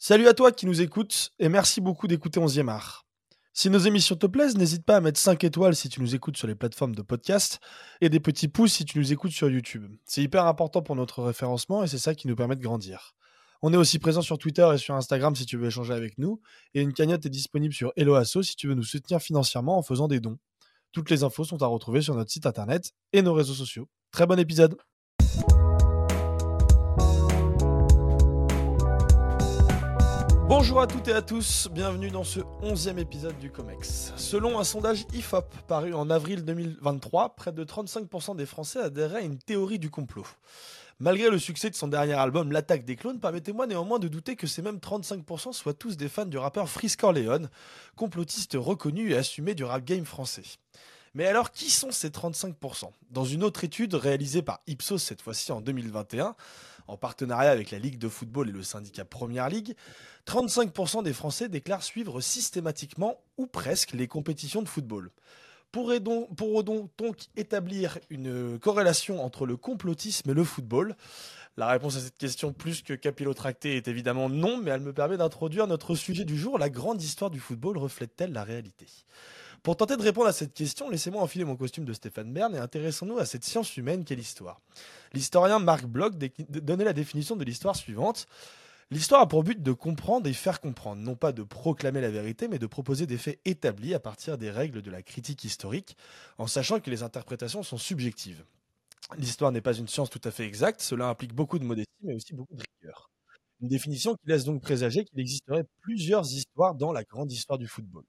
Salut à toi qui nous écoutes et merci beaucoup d'écouter 11e art. Si nos émissions te plaisent, n'hésite pas à mettre 5 étoiles si tu nous écoutes sur les plateformes de podcast et des petits pouces si tu nous écoutes sur YouTube. C'est hyper important pour notre référencement et c'est ça qui nous permet de grandir. On est aussi présent sur Twitter et sur Instagram si tu veux échanger avec nous et une cagnotte est disponible sur Helloasso si tu veux nous soutenir financièrement en faisant des dons. Toutes les infos sont à retrouver sur notre site internet et nos réseaux sociaux. Très bon épisode Bonjour à toutes et à tous, bienvenue dans ce 11e épisode du COMEX. Selon un sondage IFOP paru en avril 2023, près de 35% des Français adhéraient à une théorie du complot. Malgré le succès de son dernier album L'attaque des clones, permettez-moi néanmoins de douter que ces mêmes 35% soient tous des fans du rappeur Frisk Orleans, complotiste reconnu et assumé du rap game français. Mais alors, qui sont ces 35% Dans une autre étude réalisée par Ipsos cette fois-ci en 2021, en partenariat avec la Ligue de football et le syndicat Première Ligue, 35% des Français déclarent suivre systématiquement ou presque les compétitions de football. Pourrait-on donc établir une corrélation entre le complotisme et le football? La réponse à cette question plus que capillotractée est évidemment non, mais elle me permet d'introduire notre sujet du jour. La grande histoire du football reflète-t-elle la réalité? Pour tenter de répondre à cette question, laissez-moi enfiler mon costume de Stéphane Bern et intéressons-nous à cette science humaine qu'est l'histoire. L'historien Marc Bloch donnait la définition de l'histoire suivante. L'histoire a pour but de comprendre et faire comprendre, non pas de proclamer la vérité, mais de proposer des faits établis à partir des règles de la critique historique, en sachant que les interprétations sont subjectives. L'histoire n'est pas une science tout à fait exacte, cela implique beaucoup de modestie, mais aussi beaucoup de rigueur. Une définition qui laisse donc présager qu'il existerait plusieurs histoires dans la grande histoire du football.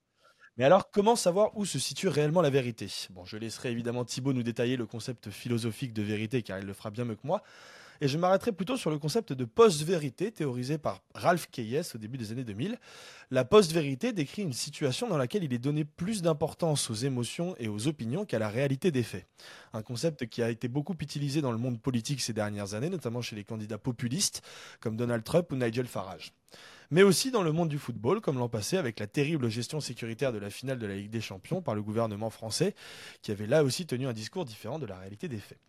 Mais alors, comment savoir où se situe réellement la vérité? Bon, je laisserai évidemment Thibaut nous détailler le concept philosophique de vérité, car il le fera bien mieux que moi. Et je m'arrêterai plutôt sur le concept de post-vérité, théorisé par Ralph Keyes au début des années 2000. La post-vérité décrit une situation dans laquelle il est donné plus d'importance aux émotions et aux opinions qu'à la réalité des faits. Un concept qui a été beaucoup utilisé dans le monde politique ces dernières années, notamment chez les candidats populistes comme Donald Trump ou Nigel Farage mais aussi dans le monde du football, comme l'an passé avec la terrible gestion sécuritaire de la finale de la Ligue des Champions par le gouvernement français, qui avait là aussi tenu un discours différent de la réalité des faits.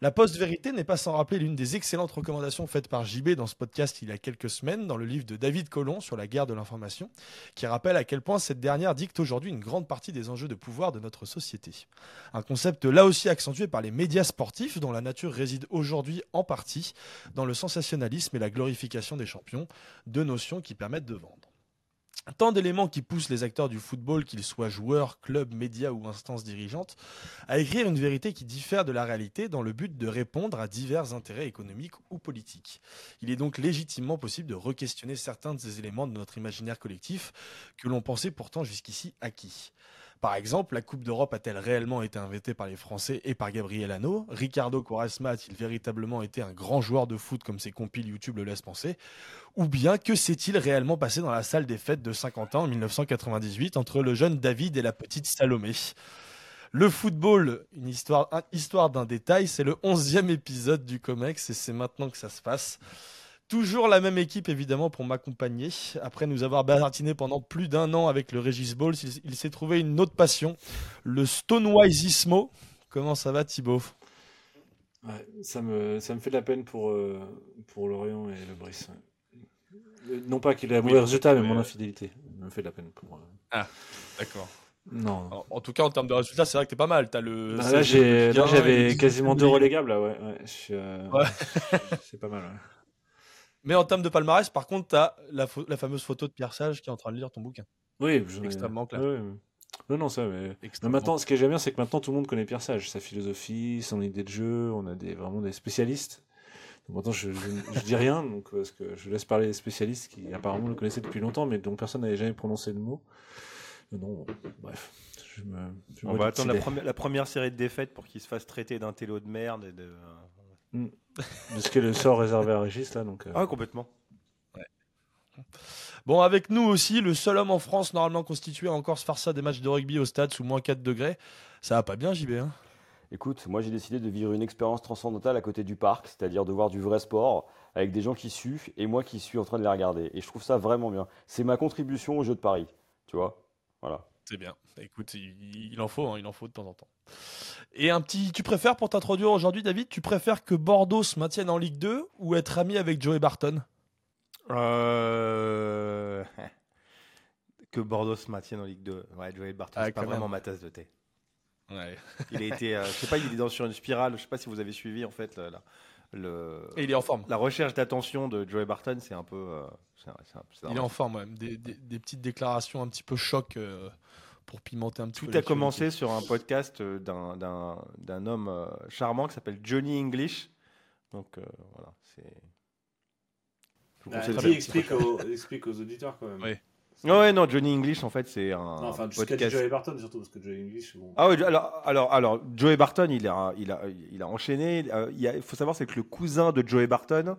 La post-vérité n'est pas sans rappeler l'une des excellentes recommandations faites par JB dans ce podcast il y a quelques semaines, dans le livre de David Colomb sur la guerre de l'information, qui rappelle à quel point cette dernière dicte aujourd'hui une grande partie des enjeux de pouvoir de notre société. Un concept là aussi accentué par les médias sportifs, dont la nature réside aujourd'hui en partie dans le sensationnalisme et la glorification des champions, deux notions qui permettent de vendre. Tant d'éléments qui poussent les acteurs du football, qu'ils soient joueurs, clubs, médias ou instances dirigeantes, à écrire une vérité qui diffère de la réalité dans le but de répondre à divers intérêts économiques ou politiques. Il est donc légitimement possible de re-questionner certains de ces éléments de notre imaginaire collectif que l'on pensait pourtant jusqu'ici acquis. Par exemple, la Coupe d'Europe a-t-elle réellement été inventée par les Français et par Gabriel Hanno Ricardo Quaresma a-t-il véritablement été un grand joueur de foot comme ses compiles YouTube le laissent penser? Ou bien que s'est-il réellement passé dans la salle des fêtes de 50 ans en 1998 entre le jeune David et la petite Salomé? Le football, une histoire, histoire d'un détail, c'est le onzième épisode du COMEX et c'est maintenant que ça se passe. Toujours la même équipe évidemment pour m'accompagner. Après nous avoir baratiné pendant plus d'un an avec le Regis Balls, il, s'est trouvé une autre passion, le Stonewiseismo. Comment ça va Thibaut? Ça, me, ça me fait de la peine pour, euh, pour Lorient et le Brice. Non pas qu'il ait un mauvais résultat, mais mon infidélité me fait de la peine pour. Euh, ah, d'accord. Non. en tout cas, en termes de résultats, c'est vrai que t'es pas mal. As le bah, là, j'avais quasiment deux relégables. Là, ouais. Euh, ouais, c'est pas mal. Ouais. Mais en termes de palmarès, par contre, tu as la, fameuse photo de Pierre Sage qui est en train de lire ton bouquin. Oui, extrêmement clair. Non, non, ça, mais... maintenant, ce qui est bien, c'est que maintenant tout le monde connaît Pierre Sage, sa philosophie, son idée de jeu, on a des, vraiment des spécialistes. Donc maintenant, je, je, dis rien, donc, parce que je laisse parler les spécialistes qui apparemment le connaissaient depuis longtemps, mais dont personne n'avait jamais prononcé le mot. Non, bref. Je me, on va attendre la, première, série de défaites pour qu'il se fasse traiter d'un télo de merde et de. Mm de ce qu'est le sort réservé à Régis, là. Donc, euh. Ah, complètement. Bon, avec nous aussi, le seul homme en France normalement constitué à encore se faire ça des matchs de rugby au stade sous moins 4 degrés. Ça va pas bien, JB hein? Écoute, moi j'ai décidé de vivre une expérience transcendantale à côté du parc, c'est-à-dire de voir du vrai sport avec des gens qui suent et moi qui suis en train de les regarder. Et je trouve ça vraiment bien. C'est ma contribution au jeu de Paris, tu vois? Voilà. C'est bien. Écoute, il, en faut, hein, il en faut de temps en temps. Et un petit, tu préfères pour t'introduire aujourd'hui, David, tu préfères que Bordeaux se maintienne en Ligue 2 ou être ami avec Joey Barton? Euh... Que Bordeaux se maintienne en Ligue 2. Ouais, Joey Barton, ah, c'est pas vraiment ma tasse de thé. Ouais. il a été, euh, je sais pas, il est dans sur une spirale. Je sais pas si vous avez suivi en fait là, le- Et il est en forme. la recherche d'attention de Joey Barton. C'est un peu, euh, c'est un- c'est un- c'est Il est en forme, ouais. Des, des- des petites déclarations un petit peu choc euh, pour pimenter un petit Tout peu. a l'actualité. commencé sur un podcast euh, d'un- d'un d'un homme euh, charmant qui s'appelle Johnny English. Donc euh, voilà, c'est. Je vous Bah, qui explique aux, explique aux auditeurs quand même. Oui. Ouais, ouais, non, Johnny English en fait c'est un Non, enfin, jusqu'à podcast. Joey Barton surtout, parce que Joey English, bon. Ah oui, alors, alors, alors, Joey Barton, il a, il a, il a enchaîné. Euh, il, a- faut savoir, c'est que le cousin de Joey Barton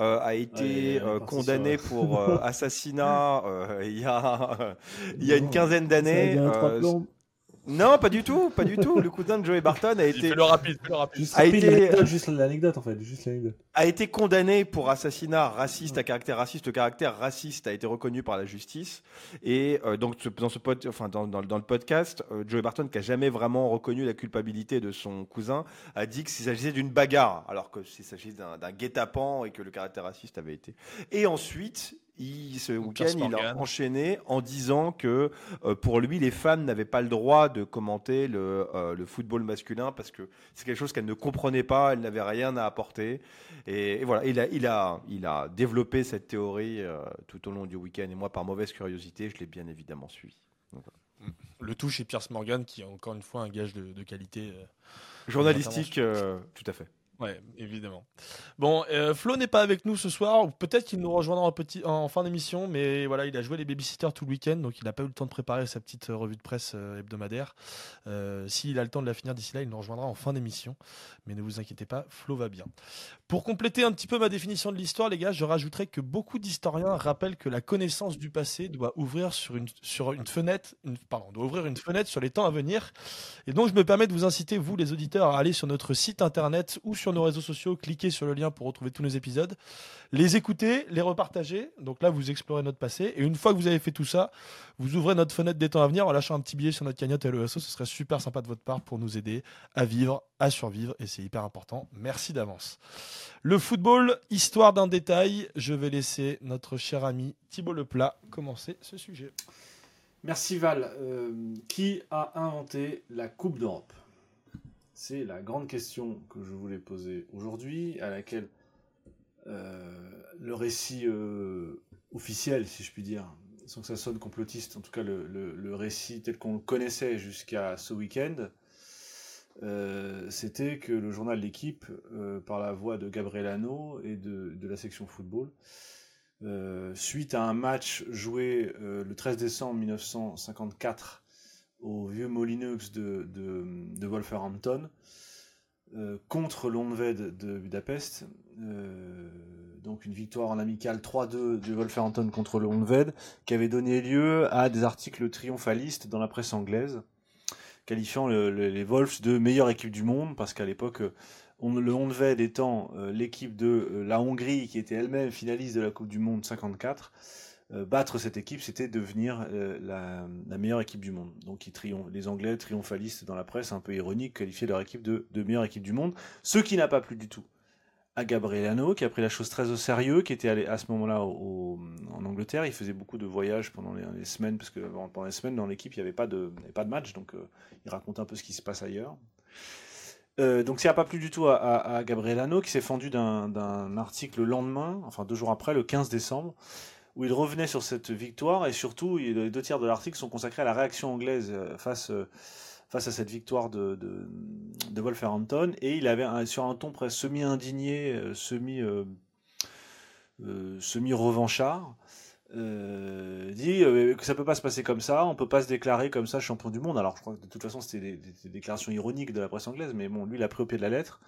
euh, a été Ouais, euh, condamné sur- pour euh, assassinat euh, il y a, il y a une quinzaine d'années. Non, pas du tout, pas du tout. Le cousin de Joey Barton a été, le rapide, le rapide. Juste, a rapide, été- l'anecdote, juste l'anecdote en fait, juste l'anecdote. a été condamné pour assassinat raciste à caractère raciste. Le caractère raciste a été reconnu par la justice. Et euh, donc, dans, ce pod- enfin, dans, dans- dans le podcast, euh, Joey Barton, qui a jamais vraiment reconnu la culpabilité de son cousin, a dit qu'il s'agissait d'une bagarre, alors que s'il s'agissait d'un guet-apens et que le caractère raciste avait été. Et ensuite, il, ce week-end, il a enchaîné en disant que euh, pour lui, les femmes n'avaient pas le droit de commenter le, euh, le football masculin parce que c'est quelque chose qu'elles ne comprenaient pas, elles n'avaient rien à apporter. Et, et voilà, il a, il, a, il a développé cette théorie euh, tout au long du week-end. Et moi, par mauvaise curiosité, je l'ai bien évidemment suivi. Le tout chez Pierce Morgan, qui est encore une fois un gage de, de qualité. euh, Journalistique, euh, tout à fait. Ouais, évidemment. Bon, euh, Flo n'est pas avec nous ce soir, peut-être qu'il nous rejoindra en, petit, en fin d'émission, mais voilà, il a joué les babysitters tout le week-end, donc il n'a pas eu le temps de préparer sa petite euh, revue de presse euh, hebdomadaire. S'il a le temps de la finir d'ici là, il nous rejoindra en fin d'émission, mais ne vous inquiétez pas, Flo va bien. Pour compléter un petit peu ma définition de l'histoire, les gars, je rajouterais que beaucoup d'historiens rappellent que la connaissance du passé doit ouvrir sur une, sur une fenêtre, pardon, doit ouvrir une fenêtre sur les temps à venir. Et donc, je me permets de vous inciter, vous les auditeurs, à aller sur notre site internet ou sur nos réseaux sociaux, cliquez sur le lien pour retrouver tous nos épisodes, les écouter, les repartager. Donc là, vous explorez notre passé. Et une fois que vous avez fait tout ça, vous ouvrez notre fenêtre des temps à venir en lâchant un petit billet sur notre cagnotte LESO. Ce serait super sympa de votre part pour nous aider à vivre, à survivre. Et c'est hyper important. Merci d'avance. Le football, histoire d'un détail. Je vais laisser notre cher ami Thibaut Leplat commencer ce sujet. Merci Val. Euh, qui a inventé la Coupe d'Europe? C'est la grande question que je voulais poser aujourd'hui, à laquelle euh, le récit euh, officiel, si je puis dire, sans que ça sonne complotiste, en tout cas le, récit tel qu'on le connaissait jusqu'à ce week-end, euh, c'était que le journal L'équipe, par la voix de Gabriel Hano et de, la section football, suite à un match joué le 13 décembre 1954 au vieux Molineux de, de, Wolverhampton euh, contre l'Onved de Budapest. Euh, donc une victoire en amical 3-2 de Wolverhampton contre le Onved qui avait donné lieu à des articles triomphalistes dans la presse anglaise qualifiant le- le- les Wolves de meilleure équipe du monde parce qu'à l'époque euh, on- le étant l'équipe de la Hongrie qui était elle-même finaliste de la Coupe du Monde 54, euh, battre cette équipe c'était devenir euh, la, meilleure équipe du monde. Donc ils les Anglais triomphalistes dans la presse, un peu ironique, qualifiaient leur équipe de, meilleure équipe du monde, ce qui n'a pas plu du tout à Gabriel Hano, qui a pris la chose très au sérieux, qui était allé à ce moment-là en Angleterre. Il faisait beaucoup de voyages pendant les, semaines, parce que pendant les semaines, dans l'équipe, il n'y avait, pas de- match, donc euh, il raconte un peu ce qui se passe ailleurs. Donc ça n'a pas plu du tout à, à- à Gabriel Hano, qui s'est fendu d'un article le lendemain, enfin deux jours après, le 15 décembre, où il revenait sur cette victoire, et surtout, les deux tiers de l'article sont consacrés à la réaction anglaise euh, face, euh, face à cette victoire de, de, de Wolverhampton, et il avait sur un ton presque semi-indigné, euh, semi, semi-revanchard, euh, dit que ça peut pas se passer comme ça, on peut pas se déclarer comme ça champion du monde. Alors je crois que de toute façon c'était des, des- déclarations ironiques de la presse anglaise, mais bon, lui il a pris au pied de la lettre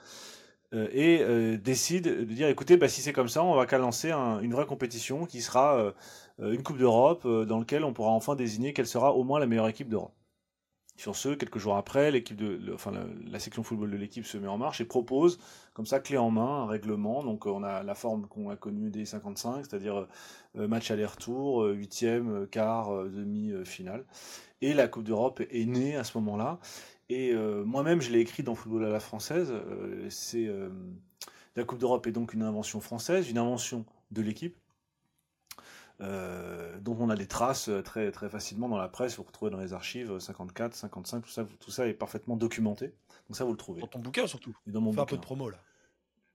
et euh, décide de dire écoutez, bah, si c'est comme ça, on va qu'à lancer un- une vraie compétition qui sera euh, euh, une Coupe d'Europe euh, dans laquelle on pourra enfin désigner quelle sera au moins la meilleure équipe d'Europe. Sur ce, quelques jours après, l'équipe de, enfin, la, section football de l'équipe se met en marche et propose, comme ça, clé en main, un règlement. Donc, euh, on a la forme qu'on a connue dès 55, c'est-à-dire euh, match aller-retour, euh, huitième, euh, quart, euh, demi, euh, finale. Et la Coupe d'Europe est née à ce moment-là. Et euh, moi-même, je l'ai écrit dans Football à la française. euh, c'est euh, la Coupe d'Europe est donc une invention française, une invention de l'équipe. dont on a des traces très, très facilement dans la presse, vous retrouvez dans les archives 54, 55, tout ça, tout ça est parfaitement documenté. Donc ça, vous le trouvez. Dans ton bouquin surtout. Et dans mon Fais un peu de promo là.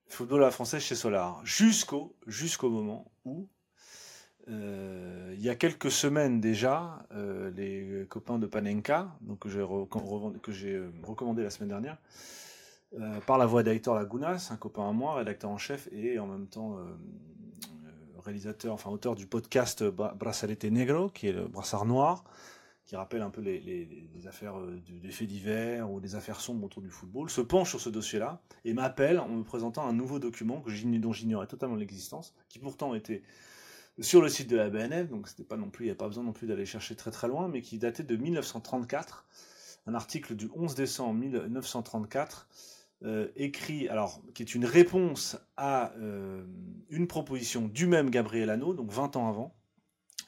Football à la française chez Solar. Jusqu'au jusqu'au moment où, euh, il y a quelques semaines déjà, euh, les copains de Panenka, que j'ai euh, recommandé la semaine dernière, par la voix d'Hector Lagunas, un copain à moi, rédacteur en chef et en même temps réalisateur, enfin auteur du podcast Brasalete Negro, qui est le brassard noir, qui rappelle un peu les, affaires des faits divers ou des affaires sombres autour du football, se penche sur ce dossier-là et m'appelle en me présentant un nouveau document que dont j'ignorais totalement l'existence, qui pourtant était sur le site de la BNF, donc c'était pas non plus, il n'y a pas besoin non plus d'aller chercher très très loin, mais qui datait de 1934, un article du 11 décembre 1934, euh, écrit, alors qui est une réponse à euh, une proposition du même Gabriel Hanno, donc 20 ans avant,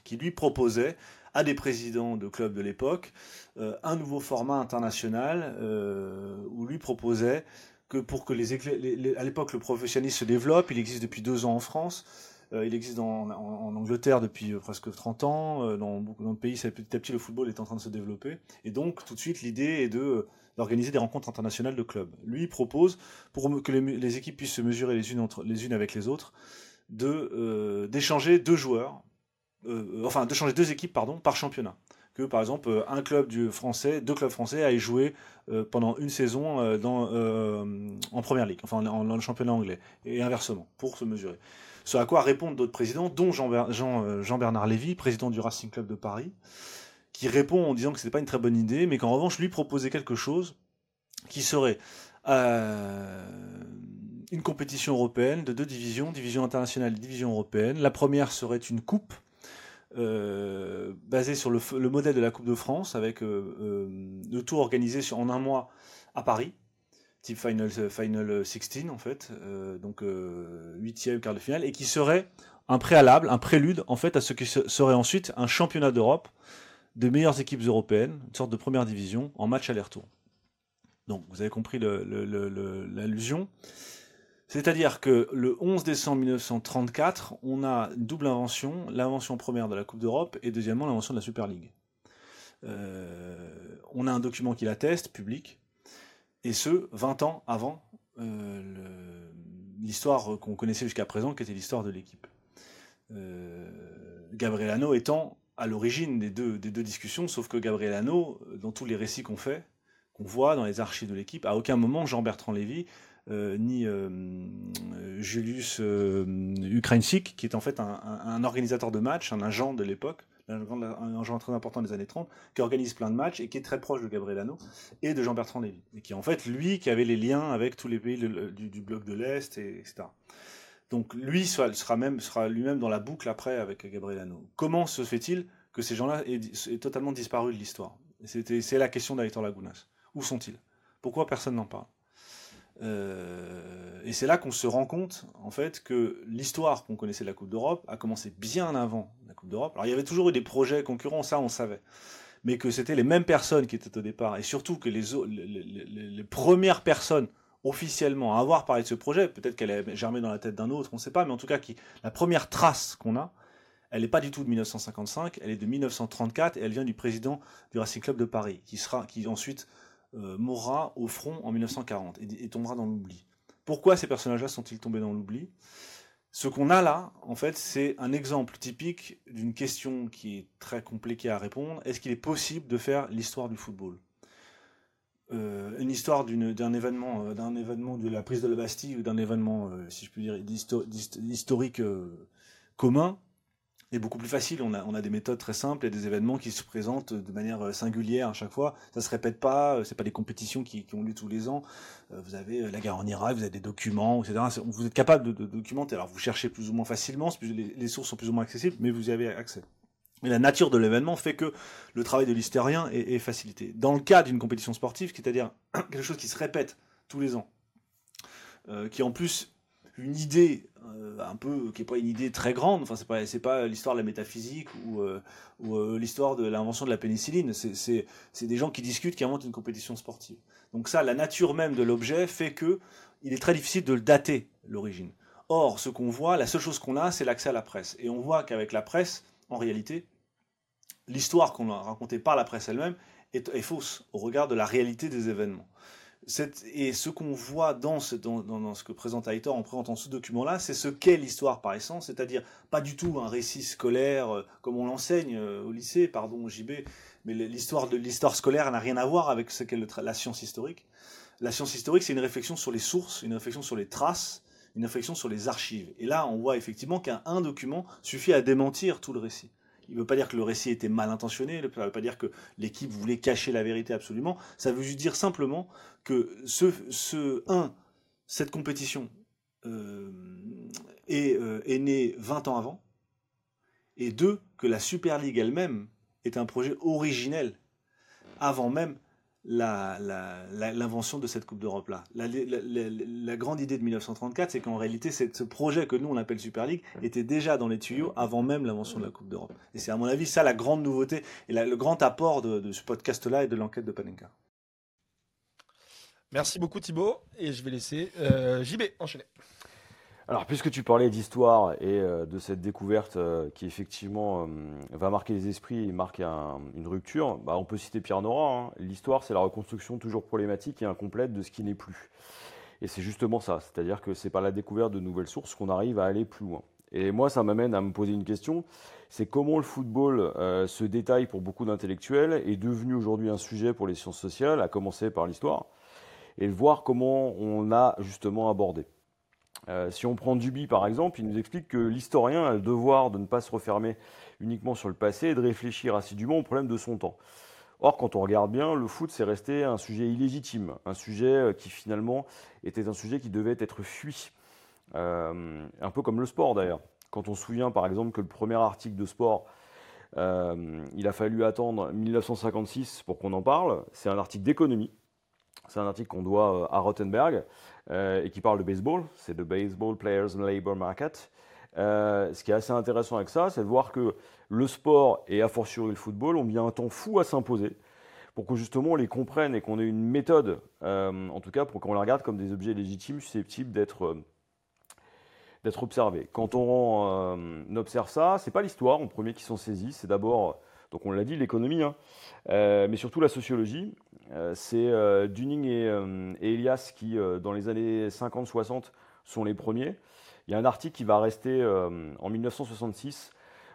qui lui proposait à des présidents de clubs de l'époque euh, un nouveau format international où lui proposait que pour que les, à l'époque le professionnalisme se développe, il existe depuis deux ans en France, il existe en, Angleterre depuis presque 30 ans, dans beaucoup de pays, petit à petit le football est en train de se développer, et donc tout de suite l'idée est de d'organiser des rencontres internationales de clubs. Lui propose, pour que les, équipes puissent se mesurer les unes, entre, les unes avec les autres, d'échanger deux joueurs euh, enfin de changer deux équipes pardon par championnat que par exemple euh, un club français, deux clubs français aillent jouer euh, pendant une saison en première ligue, enfin dans le championnat anglais, et inversement, pour se mesurer. Ce à quoi répondent d'autres présidents, dont Jean-Bernard Jean, Lévy, président du Racing Club de Paris, qui répond en disant que ce n'était pas une très bonne idée, mais qu'en revanche lui proposait quelque chose qui serait une compétition européenne de deux divisions, division internationale et division européenne. La première serait une coupe euh, basé sur le, modèle de la Coupe de France, avec euh, euh, le tour organisé en un mois à Paris, type Final, final 16 en fait, donc huitième, quart de finale, et qui serait un préalable, un prélude en fait à ce qui serait ensuite un championnat d'Europe de meilleures équipes européennes, une sorte de première division, en match aller-retour. Donc vous avez compris l'allusion. C'est-à-dire que le 11 décembre 1934, on a une double invention, l'invention première de la Coupe d'Europe et deuxièmement l'invention de la Super League. Euh, on a un document qui l'atteste, public, et ce, 20 ans avant euh, l'histoire qu'on connaissait jusqu'à présent, qui était l'histoire de l'équipe. Euh, Gabriel Hanno étant à l'origine des deux, discussions, sauf que Gabriel Hanno, dans tous les récits qu'on fait, qu'on voit dans les archives de l'équipe, à aucun moment Jean-Bertrand Lévy euh, ni euh, Julius euh, Ukrainsik, qui est en fait un, organisateur de matchs, un agent de l'époque, un, agent très important des années 30, qui organise plein de matchs et qui est très proche de Gabriel Hanno et de Jean-Bertrand Lévy. Et qui en fait lui qui avait les liens avec tous les pays du, bloc de l'Est, et, etc. Donc lui sera, même, sera lui-même dans la boucle après avec Gabriel Hanno. Comment se fait-il que ces gens-là aient, totalement disparu de l'histoire? C'est la question d'Hector Lagunas. Où sont-ils? Pourquoi personne n'en parle? Euh, et c'est là qu'on se rend compte, en fait, que l'histoire qu'on connaissait de la Coupe d'Europe a commencé bien avant la Coupe d'Europe. Alors il y avait toujours eu des projets concurrents, ça on savait. Mais que c'était les mêmes personnes qui étaient au départ, et surtout que les, premières personnes officiellement à avoir parlé de ce projet, peut-être qu'elle est germée dans la tête d'un autre, on ne sait pas, mais en tout cas, qui, la première trace qu'on a, elle n'est pas du tout de 1955, elle est de 1934 et elle vient du président du Racing Club de Paris, qui sera, qui ensuite euh, mourra au front en 1940 et, tombera dans l'oubli. Pourquoi ces personnages-là sont-ils tombés dans l'oubli? Ce qu'on a là, en fait, c'est un exemple typique d'une question qui est très compliquée à répondre. Est-ce qu'il est possible de faire l'histoire du football? Euh, une histoire d'un événement, euh, événement de la prise de la Bastille ou d'un événement, si je puis dire, historique commun, est beaucoup plus facile. On a, des méthodes très simples et des événements qui se présentent de manière euh, singulière à chaque fois. Ça se répète pas. Euh, c'est pas des compétitions qui, ont lieu tous les ans. Euh, vous avez la guerre en Irak, vous avez des documents, etc. Vous êtes capable de, documenter. Alors vous cherchez plus ou moins facilement, les, sources sont plus ou moins accessibles, mais vous y avez accès. Mais la nature de l'événement fait que le travail de l'hystérien est, facilité. Dans le cas d'une compétition sportive, c'est-à-dire quelque chose qui se répète tous les ans, qui en plus une idée un peu qui est pas une idée très grande. Enfin, c'est pas c'est pas l'histoire de la métaphysique ou, euh, euh, l'histoire de l'invention de la pénicilline. C'est des gens qui discutent, qui inventent une compétition sportive. Donc ça, la nature même de l'objet fait que il est très difficile de le dater l'origine. Or, ce qu'on voit, la seule chose qu'on a, c'est l'accès à la presse. Et on voit qu'avec la presse, en réalité, l'histoire qu'on a racontée par la presse elle-même est, fausse au regard de la réalité des événements. Et ce qu'on voit dans ce, que présente Aitor en présentant ce document-là, c'est ce qu'est l'histoire par essence, c'est-à-dire pas du tout un récit scolaire euh, comme on l'enseigne euh, au lycée, pardon, JB, mais l'histoire de l'histoire scolaire n'a rien à voir avec ce qu'est la science historique. La science historique, c'est une réflexion sur les sources, une réflexion sur les traces, une réflexion sur les archives. Et là, on voit effectivement qu'un document suffit à démentir tout le récit. Il ne veut pas dire que le récit était mal intentionné, il ne veut pas dire que l'équipe voulait cacher la vérité absolument. Ça veut juste dire simplement que ce, cette compétition euh, est, euh, est née 20 ans avant, et deux, que la Super League elle-même est un projet originel avant même l'invention de cette Coupe d'Europe-là. La, grande idée de 1934, c'est qu'en réalité, ce projet que nous, on appelle Super League, était déjà dans les tuyaux avant même l'invention de la Coupe d'Europe. Et c'est à mon avis ça la grande nouveauté et le grand apport de, ce podcast-là et de l'enquête de Panenka. Merci beaucoup Thibaut, et je vais laisser euh, JB enchaîner. Alors, puisque tu parlais d'histoire et euh, de cette découverte euh, qui effectivement euh, va marquer les esprits et marque une rupture, bah, on peut citer Pierre Nora. Hein. L'histoire, c'est la reconstruction toujours problématique et incomplète de ce qui n'est plus. Et c'est justement ça, c'est-à-dire que c'est par la découverte de nouvelles sources qu'on arrive à aller plus loin. Et moi, ça m'amène à me poser une question, c'est comment le football se détaille pour beaucoup d'intellectuels est devenu aujourd'hui un sujet pour les sciences sociales, à commencer par l'histoire, et voir comment on a justement abordé. Euh, si on prend Duby par exemple, il nous explique que l'historien a le devoir de ne pas se refermer uniquement sur le passé et de réfléchir assidûment aux problèmes de son temps. Or, quand on regarde bien, le foot, c'est resté un sujet illégitime, un sujet euh, qui finalement était un sujet qui devait être fui. Euh, un peu comme le sport d'ailleurs. Quand on se souvient par exemple que le premier article de sport, il a fallu attendre 1956 pour qu'on en parle, c'est un article d'économie. C'est un article qu'on doit à Rottenberg. Euh, et qui parle de baseball, c'est de Baseball Players Labor Market. Euh, ce qui est assez intéressant avec ça, c'est de voir que le sport et a fortiori le football ont mis un temps fou à s'imposer pour que justement on les comprenne et qu'on ait une méthode, euh, en tout cas pour qu'on les regarde comme des objets légitimes susceptibles d'être observés. Quand on observe ça, c'est pas l'histoire en premier qui sont saisis, c'est d'abord, donc on l'a dit, l'économie, hein, mais surtout la sociologie. Euh, c'est euh, Dunning euh, et, Elias qui, dans les années 50-60, sont les premiers. Il y a un article qui va rester en 1966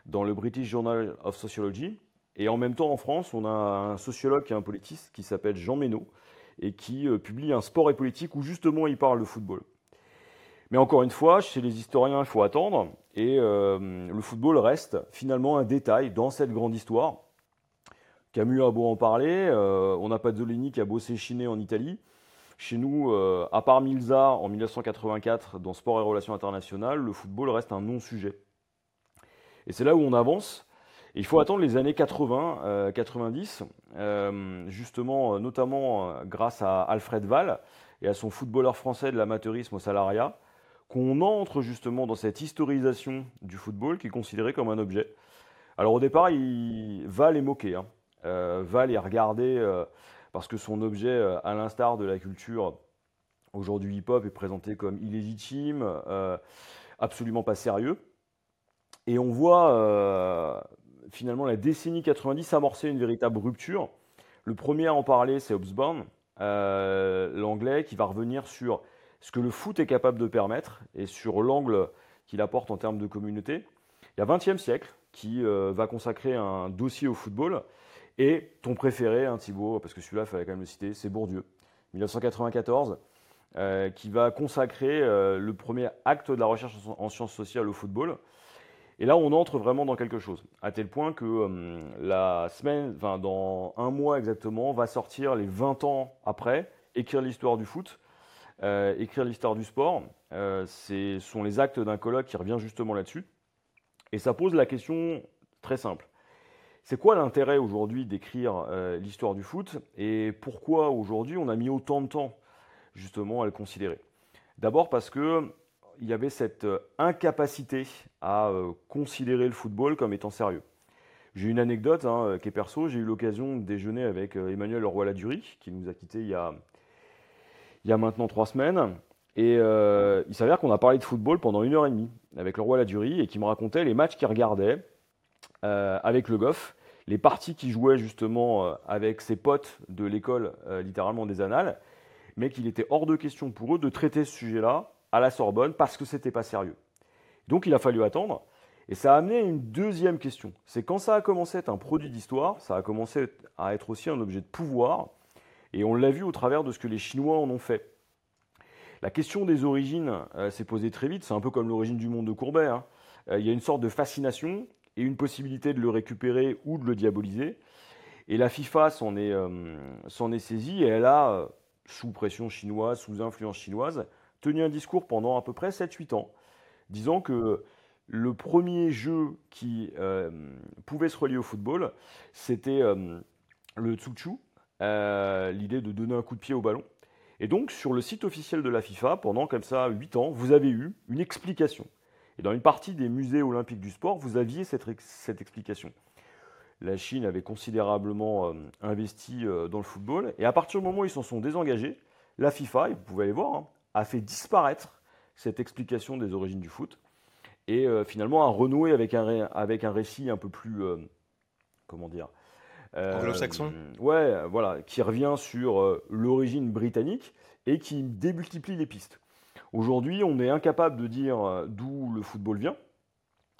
dans le British Journal of Sociology. Et en même temps, en France, on a un sociologue est un politiste qui s'appelle Jean Ménot et qui publie un sport et politique où justement il parle de football. Mais encore une fois, chez les historiens, il faut attendre. Et le football reste finalement un détail dans cette grande histoire. Camus a beau en parler, euh, on n'a pas Zolini qui a bossé chiné en Italie. Chez nous, euh, à part Milza en 1984 dans Sport et Relations Internationales, le football reste un non-sujet. Et c'est là où on avance. il faut attendre les années 80, 90, euh, justement, notamment grâce à Alfred Val et à son footballeur français de l'amateurisme au salariat, qu'on entre justement dans cette historisation du football qui est considéré comme un objet. Alors au départ, il, Val est moqué. Hein. Euh, va les regarder euh, parce que son objet, euh, à l'instar de la culture aujourd'hui hip-hop, est présenté comme illégitime, absolument pas sérieux. Et on voit finalement la décennie 90 amorcer une véritable rupture. Le premier à en parler, c'est Hobsbawm, l'anglais, qui va revenir sur ce que le foot est capable de permettre et sur l'angle qu'il apporte en termes de communauté. Il y a 20e siècle qui va consacrer un dossier au football et ton préféré, hein, Thibaut, parce que celui-là, il fallait quand même le citer, c'est Bourdieu, 1994, euh, qui va consacrer euh, le premier acte de la recherche en sciences sociales au football. Et là, on entre vraiment dans quelque chose, à tel point que euh, la semaine, dans un mois exactement, va sortir les 20 ans après, écrire l'histoire du foot, écrire l'histoire du sport. ce sont les actes d'un colloque qui revient justement là-dessus. Et ça pose la question très simple. C'est quoi l'intérêt aujourd'hui d'écrire euh, l'histoire du foot et pourquoi aujourd'hui on a mis autant de temps justement à le considérer? D'abord parce que il y avait cette euh, incapacité à euh, considérer le football comme étant sérieux. J'ai une anecdote hein, qui est perso. J'ai eu l'occasion de déjeuner avec Emmanuel Leroy-Ladurie, qui nous a quittés il y a, il y a maintenant trois semaines. Et il s'avère qu'on a parlé de football pendant une heure et demie avec le roi Ladurie et qui me racontait les matchs qu'il regardait avec le Goff, les parties qu'il jouait justement avec ses potes de l'école, littéralement des Annales, mais qu'il était hors de question pour eux de traiter ce sujet-là à la Sorbonne parce que c'était pas sérieux. Donc il a fallu attendre. Et ça a amené à une deuxième question. C'est quand ça a commencé à être un produit d'histoire, ça a commencé à être aussi un objet de pouvoir. Et on l'a vu au travers de ce que les Chinois en ont fait. La question des origines euh, s'est posée très vite. C'est un peu comme l'origine du monde de Courbet. Hein. Euh, il y a une sorte de fascination et une possibilité de le récupérer ou de le diaboliser. Et la FIFA s'en est, euh, saisie et elle a, sous pression chinoise, sous influence chinoise, tenu un discours pendant à peu près 7-8 ans, disant que le premier jeu qui pouvait se relier au football, c'était euh, le tsuchu, euh, l'idée de donner un coup de pied au ballon. Et donc, sur le site officiel de la FIFA, pendant comme ça 8 ans, vous avez eu une explication. Et dans une partie des musées olympiques du sport, vous aviez cette, cette explication. La Chine avait considérablement investi dans le football. Et à partir du moment où ils s'en sont désengagés, la FIFA, vous pouvez aller voir, hein, a fait disparaître cette explication des origines du foot et euh, finalement a renoué avec un, avec un récit un peu plus. Euh, comment dire euh, Anglo-saxon Ouais, voilà, qui revient sur l'origine britannique et qui démultiplie les pistes. Aujourd'hui, on est incapable de dire d'où le football vient.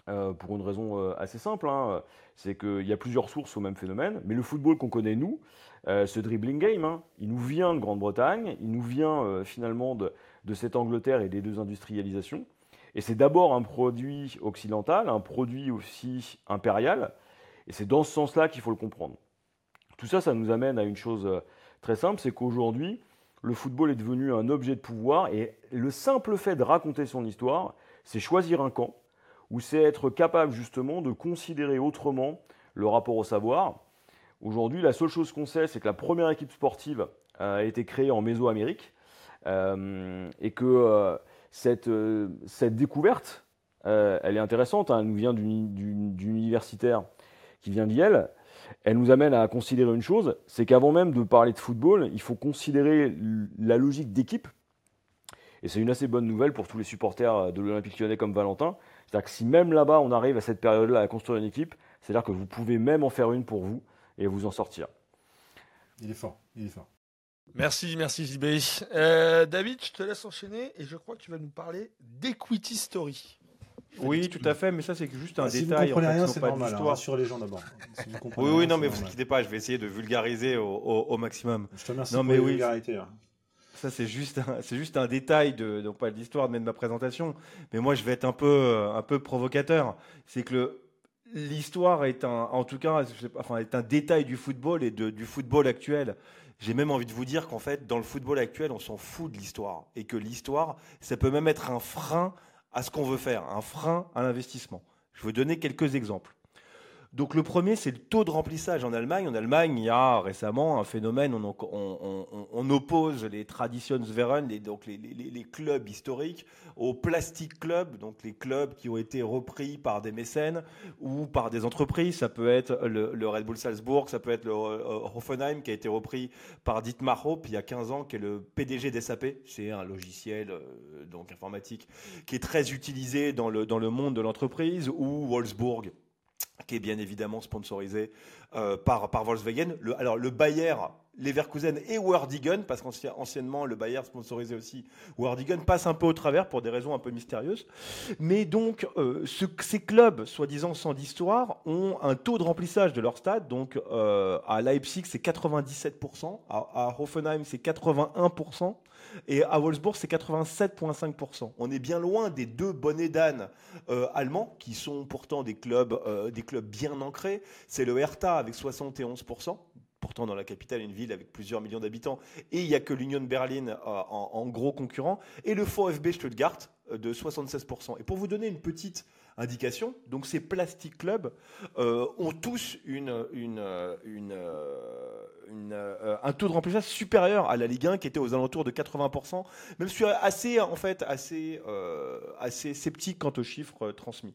pour une raison assez simple, hein. c'est qu'il y a plusieurs sources au même phénomène, mais le football qu'on connaît nous, ce dribbling game, hein, il nous vient de Grande-Bretagne, il nous vient finalement de, cette Angleterre et des deux industrialisations, et c'est d'abord un produit occidental, un produit aussi impérial, et c'est dans ce sens-là qu'il faut le comprendre. Tout ça, ça nous amène à une chose euh, très simple, c'est qu'aujourd'hui, le football est devenu un objet de pouvoir, et le simple fait de raconter son histoire, c'est choisir un camp, ou c'est être capable justement de considérer autrement le rapport au savoir. Aujourd'hui, la seule chose qu'on sait, c'est que la première équipe sportive a été créée en Mésoamérique, euh, et que euh, cette, euh, découverte, euh, elle est intéressante. Hein. elle nous vient d'une universitaire qui vient d'Yale. Elle nous amène à considérer une chose, c'est qu'avant même de parler de football, il faut considérer la logique d'équipe. Et c'est une assez bonne nouvelle pour tous les supporters de l'Olympique lyonnais comme Valentin. C'est-à-dire que si même là-bas on arrive à cette période-là à construire une équipe, c'est-à-dire que vous pouvez même en faire une pour vous et vous en sortir. Il est fort, il est fort. Merci, merci JB. Euh, David, je te laisse enchaîner et je crois que tu vas nous parler d'Equity Story. Oui, tout à fait, mais ça c'est juste un détail. Si vous comprenez rien, c'est normal. Hein, sur les gens d'abord. oui, oui, non, mais vous inquiétez pas, je vais essayer de vulgariser au, maximum. Je te remercie non, pour mais la oui, vulgarité. Hein. Ça c'est juste, c'est juste un détail de, pas de l'histoire, mais de ma présentation. Mais moi, je vais être un peu, un peu provocateur. C'est que l'histoire est un, en tout cas, enfin, est un détail du football et de, du football actuel. J'ai même envie de vous dire qu'en fait, dans le football actuel, on s'en fout de l'histoire. Et que l'histoire, ça peut même être un frein à ce qu'on veut faire, un frein à l'investissement. Je vais vous donner quelques exemples. Donc le premier, c'est le taux de remplissage en Allemagne. En Allemagne, il y a récemment un phénomène, on, oppose les Traditionsverein, les, les, clubs historiques, aux plastic clubs, donc les clubs qui ont été repris par des mécènes ou par des entreprises. Ça peut être le, Red Bull Salzbourg, ça peut être le euh, Hoffenheim qui a été repris par Dietmar Hopp il y a 15 ans, qui est le PDG d'SAP. C'est un logiciel euh, donc informatique qui est très utilisé dans le, dans le monde de l'entreprise, ou Wolfsburg qui est bien évidemment sponsorisé euh, par, par Volkswagen. Le, alors le Bayer, Leverkusen et Wordigen, parce qu'anciennement le Bayer sponsorisait aussi Wordigen, passe un peu au travers pour des raisons un peu mystérieuses. Mais donc euh, ce, ces clubs, soi-disant sans d'histoire, ont un taux de remplissage de leur stade. Donc euh, à Leipzig c'est 97%, à, à Hoffenheim c'est 81%. Et à Wolfsburg, c'est 87,5%. On est bien loin des deux bonnets d'âne euh, allemands, qui sont pourtant des clubs, euh, des clubs bien ancrés. C'est le Hertha avec 71%, pourtant dans la capitale, une ville avec plusieurs millions d'habitants, et il n'y a que l'Union Berlin euh, en, en, gros concurrent, et le VfB Stuttgart de 76%. Et pour vous donner une petite indication. Donc ces plastic clubs euh, ont tous une, euh, un taux de remplissage supérieur à la Ligue 1 qui était aux alentours de 80%. Même si je suis assez, en fait, assez, euh, assez sceptique quant aux chiffres transmis.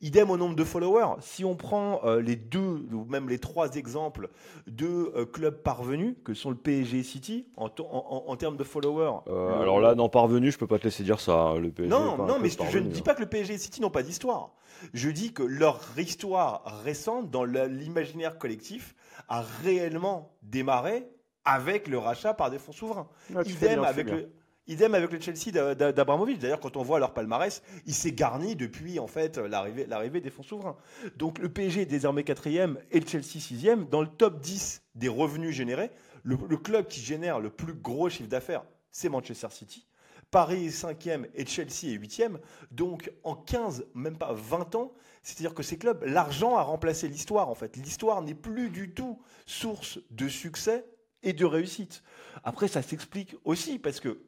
Idem au nombre de followers. Si on prend euh, les deux ou même les trois exemples de euh, clubs parvenus, que sont le PSG et City, en, en, termes de followers. Euh, alors là, non, parvenu, je peux pas te laisser dire ça. Hein, le PSG non, non, mais je ne dis pas que le PSG et City n'ont pas d'histoire. Je dis que leur histoire récente dans l'imaginaire collectif a réellement démarré avec le rachat par des fonds souverains. Idem avec le Idem avec le Chelsea d'Abramovich. D'ailleurs, quand on voit leur palmarès, il s'est garni depuis en fait l'arrivée des fonds souverains. Donc le PSG est désormais quatrième et le Chelsea sixième. Dans le top 10 des revenus générés, le, club qui génère le plus gros chiffre d'affaires, c'est Manchester City. Paris est cinquième et Chelsea est huitième. Donc en 15, même pas 20 ans, c'est-à-dire que ces clubs, l'argent a remplacé l'histoire en fait. L'histoire n'est plus du tout source de succès et de réussite. Après, ça s'explique aussi parce que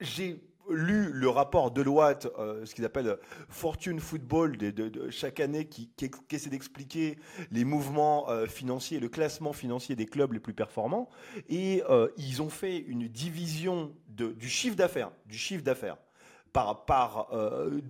j'ai lu le rapport de euh, ce qu'ils appellent Fortune Football, chaque année, qui, essaie d'expliquer les mouvements euh, financiers, le classement financier des clubs les plus performants. Et euh, ils ont fait une division du chiffre d'affaires, du chiffre d'affaires. Par,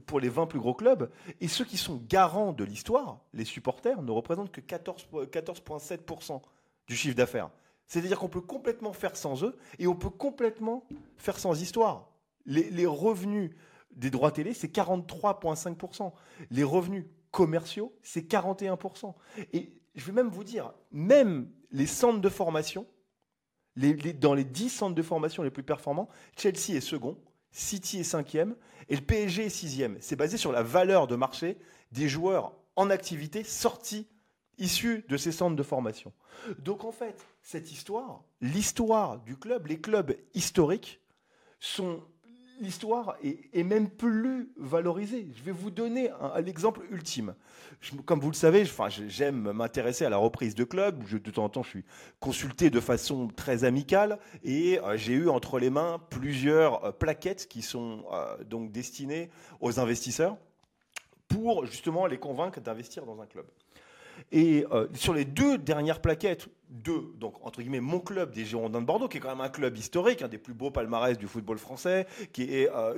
pour les 20 plus gros clubs. Et ceux qui sont garants de l'histoire, les supporters, ne représentent que 14,7% du chiffre d'affaires. C'est-à-dire qu'on peut complètement faire sans eux et on peut complètement faire sans histoire. Les, revenus des droits télé, c'est 43,5%. Les revenus commerciaux, c'est 41%. Et je vais même vous dire, même les centres de formation, dans les 10 centres de formation les plus performants, Chelsea est second, City est cinquième et le PSG est sixième. C'est basé sur la valeur de marché des joueurs en activité sortis issus de ces centres de formation. Donc en fait, cette histoire, l'histoire du club, les clubs historiques, sont l'histoire est, même plus valorisée. Je vais vous donner l'exemple ultime. comme vous le savez, j'aime m'intéresser à la reprise de clubs. de temps en temps, je suis consulté de façon très amicale et euh, j'ai eu entre les mains plusieurs euh, plaquettes qui sont euh, donc destinées aux investisseurs pour justement les convaincre d'investir dans un club. Et euh, sur les deux dernières plaquettes de, donc, entre guillemets, mon club des Girondins de Bordeaux, qui est quand même un club historique, un des plus beaux palmarès du football français, qui est un,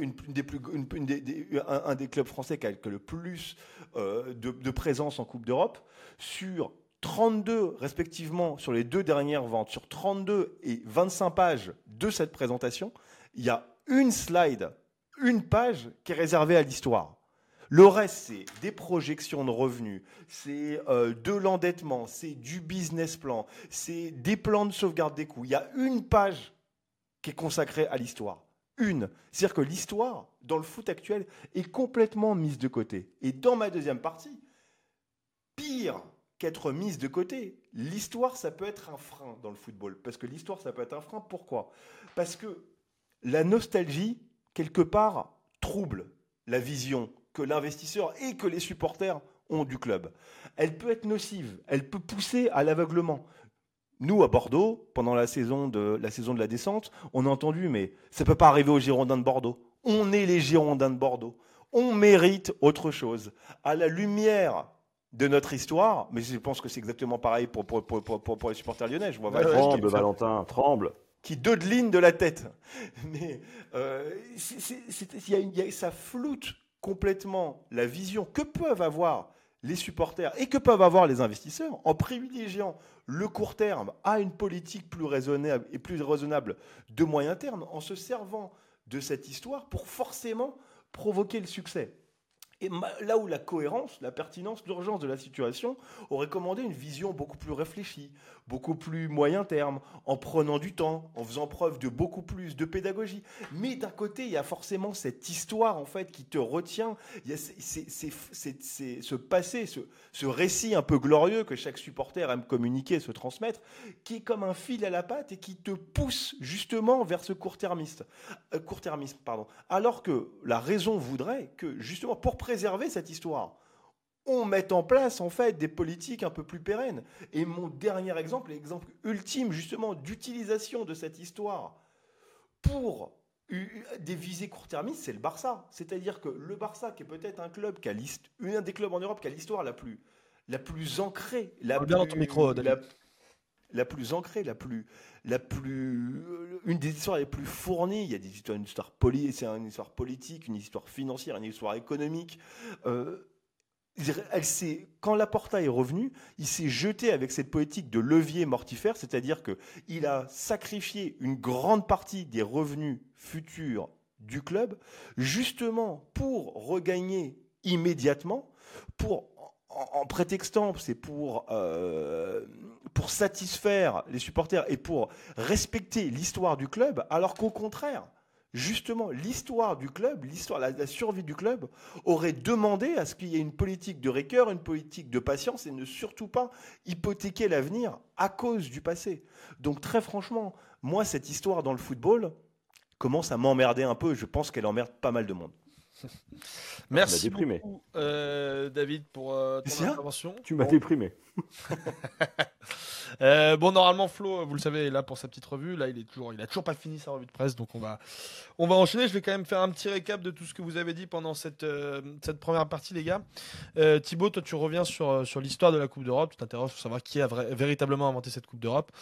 des clubs français qui a, le plus euh, de, de, présence en Coupe d'Europe, sur 32, respectivement, sur les deux dernières ventes, sur 32 et 25 pages de cette présentation, il y a une slide, une page qui est réservée à l'histoire. Le reste, c'est des projections de revenus, c'est euh, de l'endettement, c'est du business plan, c'est des plans de sauvegarde des coûts. Il y a une page qui est consacrée à l'histoire. Une. C'est-à-dire que l'histoire, dans le foot actuel, est complètement mise de côté. Et dans ma deuxième partie, pire qu'être mise de côté, l'histoire, ça peut être un frein dans le football. Parce que l'histoire, ça peut être un frein. Pourquoi? Parce que la nostalgie, quelque part, trouble la vision que l'investisseur et que les supporters ont du club. Elle peut être nocive, elle peut pousser à l'aveuglement. Nous, à Bordeaux, pendant la saison, de, la saison de la descente, on a entendu, mais ça ne peut pas arriver aux Girondins de Bordeaux. On est les Girondins de Bordeaux. On mérite autre chose. À la lumière de notre histoire, mais je pense que c'est exactement pareil pour, pour, pour, pour, les supporters lyonnais. Je vois tremble, Valentin, tremble. Qui dodeline de la tête. Mais euh, ça floute complètement la vision que peuvent avoir les supporters et que peuvent avoir les investisseurs en privilégiant le court terme à une politique plus raisonnable et plus raisonnable de moyen terme, en se servant de cette histoire pour forcément provoquer le succès. Et là où la cohérence, la pertinence, l'urgence de la situation aurait commandé une vision beaucoup plus réfléchie, beaucoup plus moyen terme, en prenant du temps, en faisant preuve de beaucoup plus de pédagogie. Mais d'un côté, il y a forcément cette histoire en fait qui te retient. Il y a ce passé, ce, récit un peu glorieux que chaque supporter aime communiquer, se transmettre, qui est comme un fil à la patte et qui te pousse justement vers ce court-termiste, euh, court-termisme, pardon. Alors que la raison voudrait que justement pour cette histoire, on met en place en fait des politiques un peu plus pérennes. Et mon dernier exemple, l'exemple ultime justement d'utilisation de cette histoire pour des visées court-termistes, c'est le Barça. C'est-à-dire que le Barça, qui est peut-être un club qui a un des clubs en Europe qui a l'histoire la plus, la plus ancrée, la plus, bien micro, la, plus ancrée, la plus, la plus, une des histoires les plus fournies. Il y a des histoires, une histoire, c'est une histoire politique, une histoire financière, une histoire économique. Euh, elle quand Laporta est revenu, il s'est jeté avec cette politique de levier mortifère, c'est-à-dire qu'il a sacrifié une grande partie des revenus futurs du club, justement pour regagner immédiatement, pour en, prétextant, c'est pour, euh, pour satisfaire les supporters et pour respecter l'histoire du club, alors qu'au contraire, justement, l'histoire du club, l'histoire, la, survie du club aurait demandé à ce qu'il y ait une politique de rigueur, une politique de patience et ne surtout pas hypothéquer l'avenir à cause du passé. Donc très franchement, moi, cette histoire dans le football commence à m'emmerder un peu. Je pense qu'elle emmerde pas mal de monde. Merci beaucoup, euh, David, pour euh, ton intervention. Tu m'as déprimé. Euh, bon, normalement, Flo, vous le savez, est là pour sa petite revue. Là, il est toujours, il a toujours pas fini sa revue de presse, donc on va, on va enchaîner. Je vais quand même faire un petit récap de tout ce que vous avez dit pendant cette, cette première partie, les gars. Thibaut, toi, tu reviens sur, sur l'histoire de la Coupe d'Europe. Tu t'interroges pour savoir qui a véritablement inventé cette Coupe d'Europe.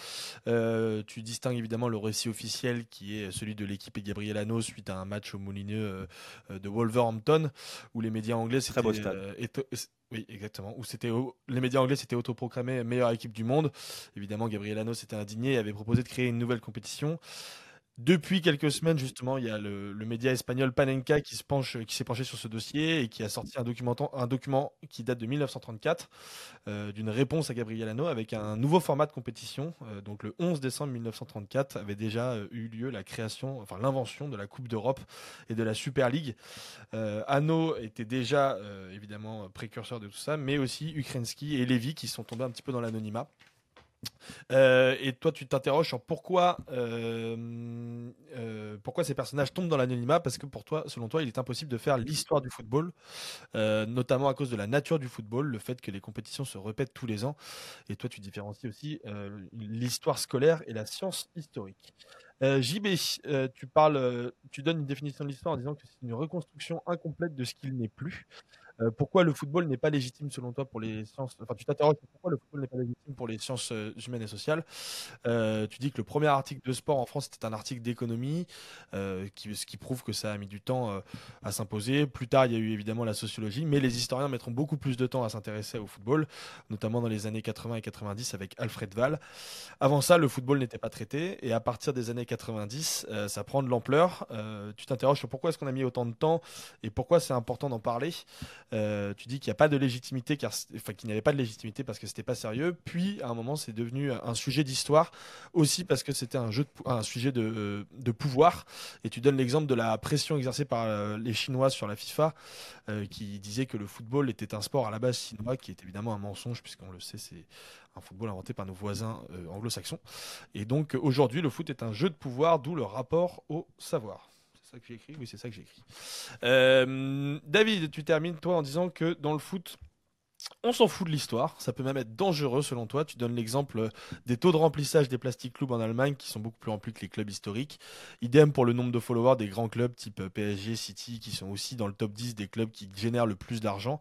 tu distingues évidemment le récit officiel qui est celui de l'équipe et Gabriel Hano suite à un match au Moulineux de Wolverhampton où les médias anglais c'était euh, oui, exactement. Où c'était les médias anglais s'étaient autoproclamés meilleure équipe du monde. Évidemment, Gabriel Hano s'était indigné et avait proposé de créer une nouvelle compétition. Depuis quelques semaines, justement, il y a le, média espagnol Panenka qui s'est penché sur ce dossier et qui a sorti un document, qui date de 1934 euh, d'une réponse à Gabriel Hano avec un nouveau format de compétition. Euh, donc, le 11 décembre 1934 avait déjà euh, eu lieu la création, enfin l'invention de la Coupe d'Europe et de la Super League. Hano était déjà évidemment précurseur de tout ça, mais aussi Ukrainsky et Levy qui sont tombés un petit peu dans l'anonymat. Euh, et toi, tu t'interroges sur pourquoi, euh, euh, pourquoi ces personnages tombent dans l'anonymat, parce que pour toi, selon toi, il est impossible de faire l'histoire du football, notamment à cause de la nature du football, le fait que les compétitions se répètent tous les ans. Et toi, tu différencies aussi l'histoire scolaire et la science historique. JB, tu parles, tu donnes une définition de l'histoire en disant que c'est une reconstruction incomplète de ce qu'il n'est plus. Euh, pourquoi le football n'est pas légitime selon toi pour les sciences? Enfin, tu t'interroges pourquoi le football n'est pas légitime pour les sciences euh, humaines et sociales. Euh, tu dis que le premier article de sport en France c'était un article d'économie, ce qui prouve que ça a mis du temps à s'imposer. Plus tard, il y a eu évidemment la sociologie, mais les historiens mettront beaucoup plus de temps à s'intéresser au football, notamment dans les années 80 et 90 avec Alfred Wall. Avant ça, le football n'était pas traité, et à partir des années 90, ça prend de l'ampleur. tu t'interroges sur pourquoi est-ce qu'on a mis autant de temps et pourquoi c'est important d'en parler. Euh, tu dis qu'il n'y a pas de légitimité, car, qu'il n'y avait pas de légitimité parce que c'était pas sérieux. Puis à un moment, c'est devenu un sujet d'histoire aussi parce que c'était un jeu, un sujet de, de, pouvoir. Et tu donnes l'exemple de la pression exercée par euh, les Chinois sur la FIFA, euh, qui disait que le football était un sport à la base chinois, qui est évidemment un mensonge puisqu'on le sait, c'est un football inventé par nos voisins anglo-saxons. Et donc aujourd'hui, le foot est un jeu de pouvoir, d'où le rapport au savoir ça que j'ai écrit Oui, c'est ça que j'ai écrit. Euh, David, tu termines toi en disant que dans le foot, on s'en fout de l'histoire, ça peut même être dangereux selon toi. Tu donnes l'exemple des taux de remplissage des plastic clubs en Allemagne qui sont beaucoup plus remplis que les clubs historiques. Idem pour le nombre de followers des grands clubs type PSG, City qui sont aussi dans le top 10 des clubs qui génèrent le plus d'argent.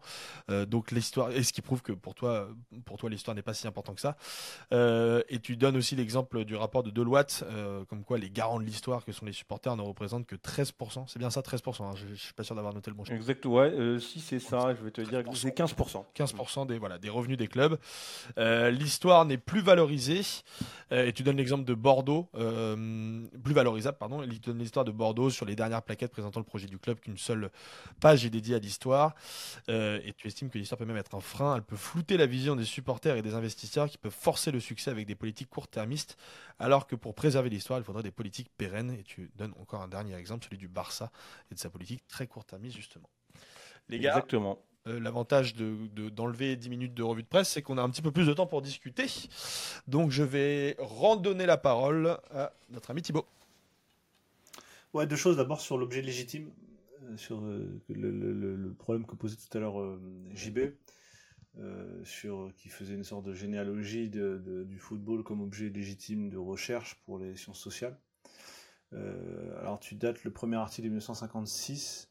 Euh, donc l'histoire, et ce qui prouve que pour toi, pour toi l'histoire n'est pas si important que ça. Euh, et tu donnes aussi l'exemple du rapport de Deloitte, euh, comme quoi les garants de l'histoire que sont les supporters ne représentent que 13%. C'est bien ça, 13%. Hein. je, ne suis pas sûr d'avoir noté le bon chiffre. Exact, ouais. si c'est ça, je vais te dire que c'est 15%. 15% des, voilà, des revenus des clubs. Euh, l'histoire n'est plus valorisée. Euh, et tu donnes l'exemple de Bordeaux, euh, plus valorisable, pardon. Il donne l'histoire de Bordeaux sur les dernières plaquettes présentant le projet du club qu'une seule page est dédiée à l'histoire. et tu estimes que l'histoire peut même être un frein. Elle peut flouter la vision des supporters et des investisseurs qui peuvent forcer le succès avec des politiques court-termistes, alors que pour préserver l'histoire, il faudrait des politiques pérennes. Et tu donnes encore un dernier exemple, celui du Barça et de sa politique très court-termiste, justement. Les gars, Exactement. Euh, l'avantage d'enlever de, 10 minutes de revue de presse, c'est qu'on a un petit peu plus de temps pour discuter. Donc je vais randonner la parole à notre ami Thibaut. Ouais, deux choses. D'abord sur l'objet légitime, euh, sur euh, le, problème que posait tout à l'heure JB, sur, qui faisait une sorte de généalogie du football comme objet légitime de recherche pour les sciences sociales. alors tu dates le premier article de 1956.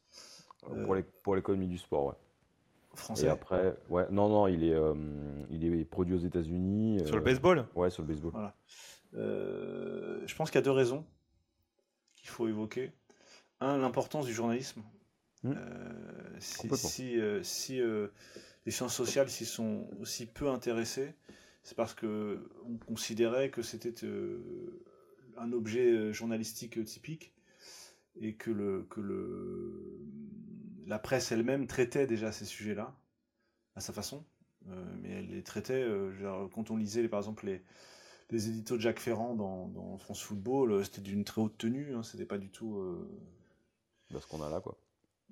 Pour l'économie du sport, ouais. Français. Et après, ouais, non, non, il est, euh, il est produit aux États-Unis. Sur le euh, baseball Ouais, sur le baseball. Voilà. Euh, je pense qu'il y a deux raisons qu'il faut évoquer. Un, l'importance du journalisme. Hmm. si, si, si les sciences sociales s'y sont aussi peu intéressées, c'est parce que on considérait que c'était un objet journalistique typique et que, le, que le, la presse elle-même traitait déjà ces sujets-là à sa façon, mais elle les traitait, quand on lisait par exemple les, les éditos de Jacques Ferrand dans, France Football, c'était d'une très haute tenue, hein, c'était pas du tout. Bah, ce qu'on a là, quoi.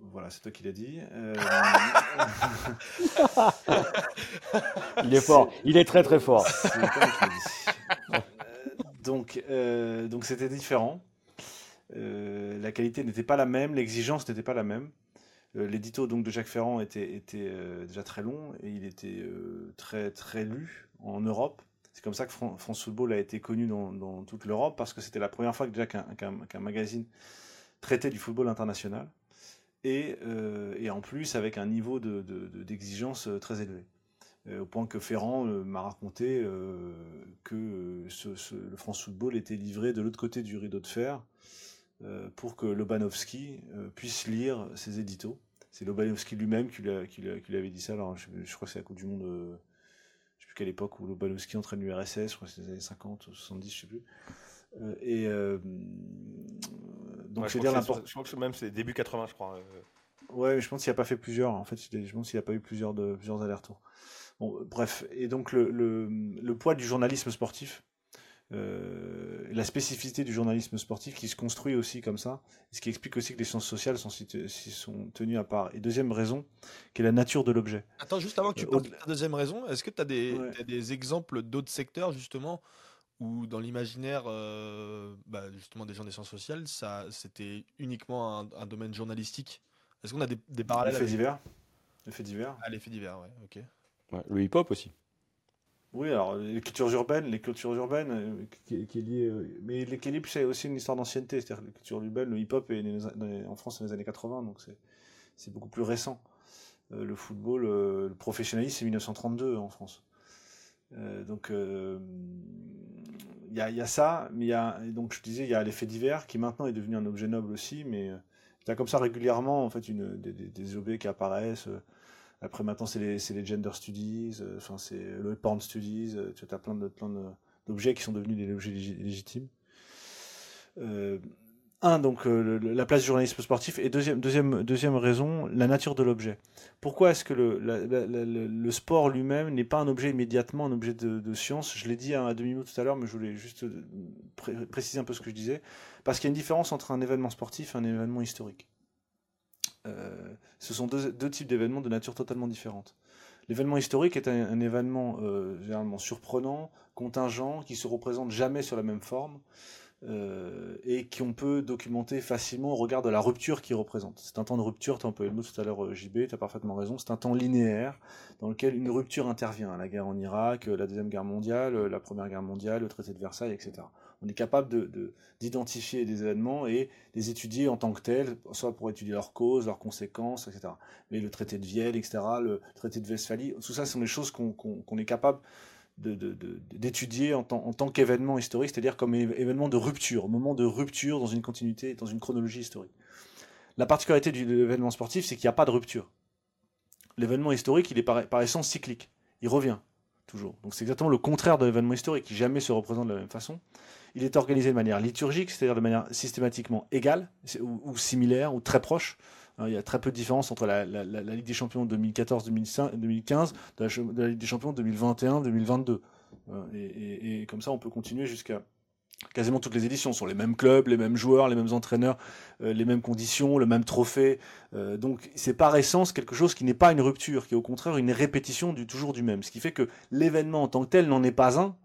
Voilà, c'est toi qui l'as dit. Euh, il est fort, il est très très fort. Euh, donc, euh, donc c'était différent. la qualité n'était pas la même, l'exigence n'était pas la même. L'édito donc de Jacques Ferrand était, était déjà très long et il était très très lu en Europe. C'est comme ça que France Football a été connu dans, toute l'Europe parce que c'était la première fois que déjà qu'un magazine traitait du football international et, euh, en plus avec un niveau d'exigence de, de, très élevé. Euh, au point que Ferrand euh, m'a raconté que le France Football était livré de l'autre côté du rideau de fer pour que Lobanovski puisse lire ses éditos. C'est Lobanovski lui-même qui, qui, qui, lui avait dit ça. Alors, je, je crois que c'est la Coupe du Monde, je ne sais plus quelle époque, où Lobanovski entraîne l'URSS, je crois que c'est les années 50 ou 70, je sais plus. et donc, je, dire je crois que même c'est début 80, je crois. Euh. Ouais, je pense qu'il n'a pas fait plusieurs. En fait, je pense qu'il n'a pas eu plusieurs, de, plusieurs allers-retours. Bon, bref. Et donc, le, le, le poids du journalisme sportif, euh, la spécificité du journalisme sportif qui se construit aussi comme ça, ce qui explique aussi que les sciences sociales sont, sont tenues à part. Et deuxième raison, qui est la nature de l'objet. Attends, juste avant que tu euh, parles de la deuxième raison, est-ce que tu as, as, des exemples d'autres secteurs, justement, où dans l'imaginaire euh, bah, justement des gens des sciences sociales, ça c'était uniquement un, domaine journalistique? Est-ce qu'on a des, des parallèles Les faits divers. Les faits divers. Ah, les faits divers, ouais, ok. le hip-hop aussi. Oui, alors les cultures urbaines, les cultures urbaines, euh, qui, qui, est euh, mais l'équilibre c'est aussi une histoire d'ancienneté, c'est-à-dire les cultures urbaines, le hip-hop est en France dans les années 80, donc c'est beaucoup plus récent. le football, le professionnalisme c'est 1932 en France. donc il y, a, ça, mais il y a, donc je disais, il y a l'effet divers qui maintenant est devenu un objet noble aussi, mais tu as comme ça régulièrement en fait une, des, objets qui apparaissent. Euh, après maintenant c'est les, gender studies, euh, enfin c'est le porn studies, euh, tu as plein de plein d'objets qui sont devenus des objets légitimes. un, donc la place du journalisme sportif, et deuxième, deuxième, deuxième raison, la nature de l'objet. Pourquoi est-ce que le, le sport lui-même n'est pas un objet immédiatement un objet de, science? Je l'ai dit à demi-mot tout à l'heure, mais je voulais juste préciser un peu ce que je disais. Parce qu'il y a une différence entre un événement sportif et un événement historique. Euh, ce sont deux, types d'événements de nature totalement différente. L'événement historique est un, événement euh, généralement surprenant, contingent, qui se représente jamais sur la même forme. Euh, et qu'on peut documenter facilement au regard de la rupture qu'il représente. C'est un temps de rupture, tu as employé le mot tout à l'heure JB, tu as parfaitement raison, c'est un temps linéaire dans lequel une rupture intervient. La guerre en Irak, la Deuxième Guerre mondiale, la Première Guerre mondiale, le traité de Versailles, etc. On est capable d'identifier de, des événements et les étudier en tant que tels, soit pour étudier leurs causes, leurs conséquences, etc. Mais le traité de Vienne, etc., le traité de Westphalie, tout ça, ce sont des choses qu'on est capable d'étudier en, tant qu'événement historique, c'est-à-dire comme événement de rupture, moment de rupture dans une continuité, dans une chronologie historique. La particularité de l'événement sportif, c'est qu'il n'y a pas de rupture. L'événement historique, il est par, essence cyclique. Il revient, toujours. Donc c'est exactement le contraire de l'événement historique, qui jamais se représente de la même façon. Il est organisé de manière liturgique, c'est-à-dire de manière systématiquement égale, ou, similaire, ou très proche. Hein, il y a très peu de différence entre la, Ligue des Champions 2014-2015 de, la, Ligue des Champions 2021-2022. Et, et, comme ça, on peut continuer jusqu'à quasiment toutes les éditions. Sont les mêmes clubs, les mêmes joueurs, les mêmes entraîneurs, euh, les mêmes conditions, le même trophée. Euh, donc c'est par essence quelque chose qui n'est pas une rupture, qui est au contraire une répétition du toujours du même. Ce qui fait que l'événement en tant que tel n'en est pas un,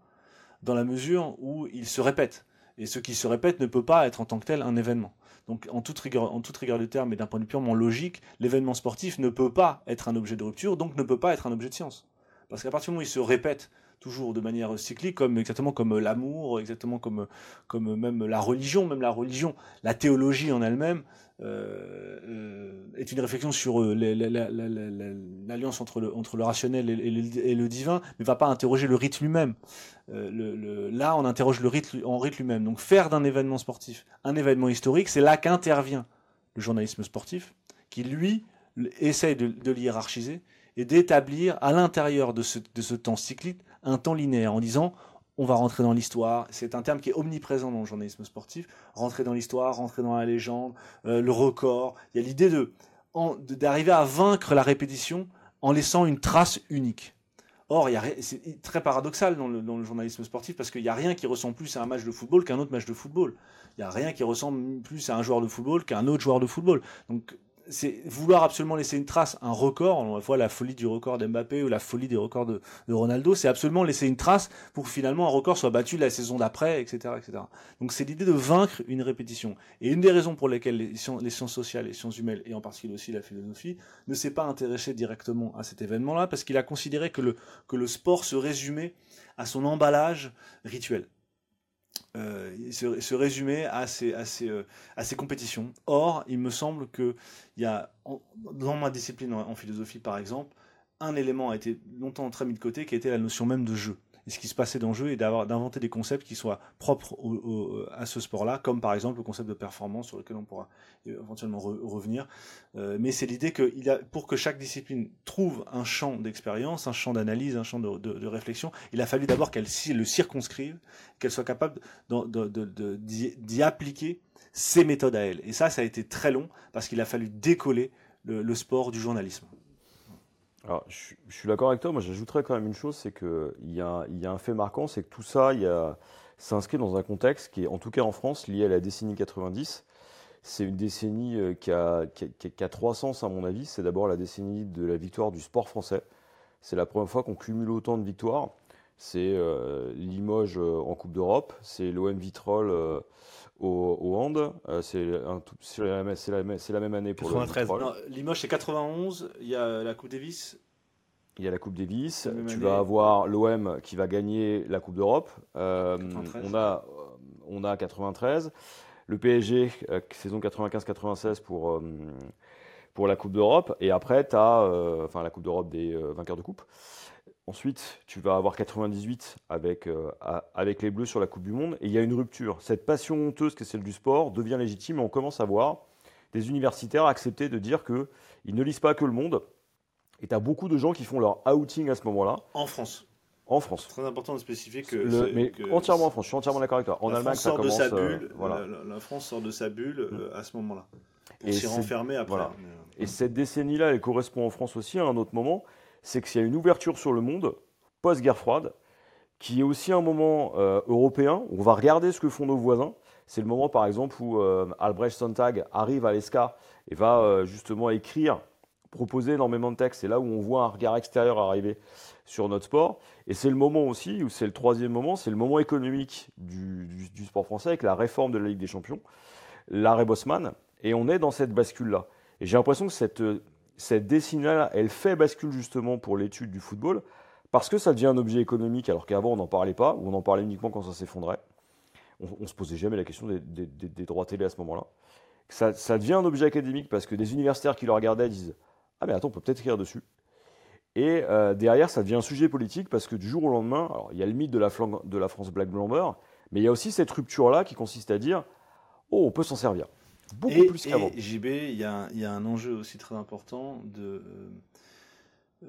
dans la mesure où il se répète. Et ce qui se répète ne peut pas être en tant que tel un événement. Donc en toute en toute rigueur du terme et d'un point de vue purement logique, l'événement sportif ne peut pas être un objet de rupture, donc ne peut pas être un objet de science. Parce qu'à partir du moment où il se répète toujours de manière cyclique, comme exactement comme l'amour, exactement comme comme même la religion, même la religion, la théologie en elle-même euh, euh, est une réflexion sur euh, l'alliance entre le rationnel et, le, divin, mais va pas interroger le rite lui-même. Là, on interroge le rite en rite lui-même. Donc, faire d'un événement sportif un événement historique, c'est là qu'intervient le journalisme sportif, qui lui essaye de, de l'hiérarchiser et d'établir à l'intérieur de ce, temps cyclique un temps linéaire en disant on va rentrer dans l'histoire. C'est un terme qui est omniprésent dans le journalisme sportif. Rentrer dans l'histoire, rentrer dans la légende, euh, le record. Il y a l'idée de d'arriver à vaincre la répétition en laissant une trace unique. Or, c'est très paradoxal dans le, dans le, journalisme sportif parce qu'il n'y a rien qui ressemble plus à un match de football qu'un autre match de football. Il n'y a rien qui ressemble plus à un joueur de football qu'un autre joueur de football. Donc, c'est vouloir absolument laisser une trace, un record. On voit la folie du record d'Mbappé ou la folie des records de, Ronaldo. C'est absolument laisser une trace pour que finalement un record soit battu la saison d'après, etc., etc. Donc c'est l'idée de vaincre une répétition. Et une des raisons pour lesquelles les sciences, sociales, les sciences humaines et en particulier aussi la philosophie ne s'est pas intéressé directement à cet événement-là parce qu'il a considéré que le, que le sport se résumait à son emballage rituel. Euh, se, résumer euh, à ces, compétitions. Or, il me semble qu'il y a, dans ma discipline en, philosophie par exemple, un élément a été longtemps très mis de côté qui était la notion même de jeu et ce qui se passait dans le jeu et d'inventer des concepts qui soient propres à ce sport-là, comme par exemple le concept de performance sur lequel on pourra éventuellement revenir. Euh, mais c'est l'idée que pour que chaque discipline trouve un champ d'expérience, un champ d'analyse, un champ de, réflexion, il a fallu d'abord qu'elle le circonscrive, qu'elle soit capable d'y appliquer ses méthodes à elle. Et ça, ça a été très long parce qu'il a fallu décoller le sport du journalisme. Alors, je, suis d'accord avec toi. Moi, j'ajouterais quand même une chose, c'est qu'il y, a, y a un fait marquant, c'est que tout ça, s'inscrit dans un contexte qui est, en tout cas en France, lié à la décennie 90. C'est une décennie euh, qui a, trois sens, à mon avis. C'est d'abord la décennie de la victoire du sport français. C'est la première fois qu'on cumule autant de victoires. C'est euh, Limoges euh, en Coupe d'Europe, c'est l'OM Vitrolles au, au, hand. c'est la, la, même année pour 93. le Limoges c'est 91, il y a la Coupe Davis. Il y a la Coupe Davis, tu vas avoir l'OM qui va gagner la Coupe d'Europe. Euh, on, a, on a 93. Le PSG, euh, saison 95-96 pour, euh, pour la Coupe d'Europe. Et après, tu as enfin, la Coupe d'Europe des vainqueurs de Coupe. Ensuite, tu vas avoir 98 avec, euh, avec les Bleus sur la Coupe du Monde. Et il y a une rupture. Cette passion honteuse que celle du sport devient légitime et on commence à voir des universitaires accepter de dire qu'ils ne lisent pas que le monde. Et tu as beaucoup de gens qui font leur outing à ce moment-là. En France. En France. Très important de spécifier que. mais entièrement en France, je suis entièrement d'accord avec toi. En la Allemagne, France sort de sa euh, bulle. la, France sort de sa bulle mm. euh, à ce moment-là. Pour s'y renfermer après. Et cette décennie-là, elle correspond en France aussi à un autre moment c'est qu'il y a une ouverture sur le monde post-guerre froide, qui est aussi un moment euh, européen où on va regarder ce que font nos voisins. C'est le moment, par exemple, où euh, Albrecht Sontag arrive à l'ESCA et va euh, justement écrire, proposer énormément de textes. C'est là où on voit un regard extérieur arriver sur notre sport. Et c'est le moment aussi, où c'est le troisième moment, c'est le moment économique du, du, sport français avec la réforme de la Ligue des Champions, l'arrêt Bosman. Et on est dans cette bascule-là. Et j'ai l'impression que cette cette décennie-là, elle fait bascule justement pour l'étude du football, parce que ça devient un objet économique, alors qu'avant on n'en parlait pas, ou on en parlait uniquement quand ça s'effondrait. On, ne se posait jamais la question des, droits télé à ce moment-là. Ça, devient un objet académique parce que des universitaires qui le regardaient disent Ah, mais attends, on peut peut-être écrire dessus. Et euh, derrière, ça devient un sujet politique parce que du jour au lendemain, alors il y a le mythe de la, de la France Black Blamber, mais il y a aussi cette rupture-là qui consiste à dire Oh, on peut s'en servir. Beaucoup et, plus qu'avant. JB, il y, a, un enjeu aussi très important de euh,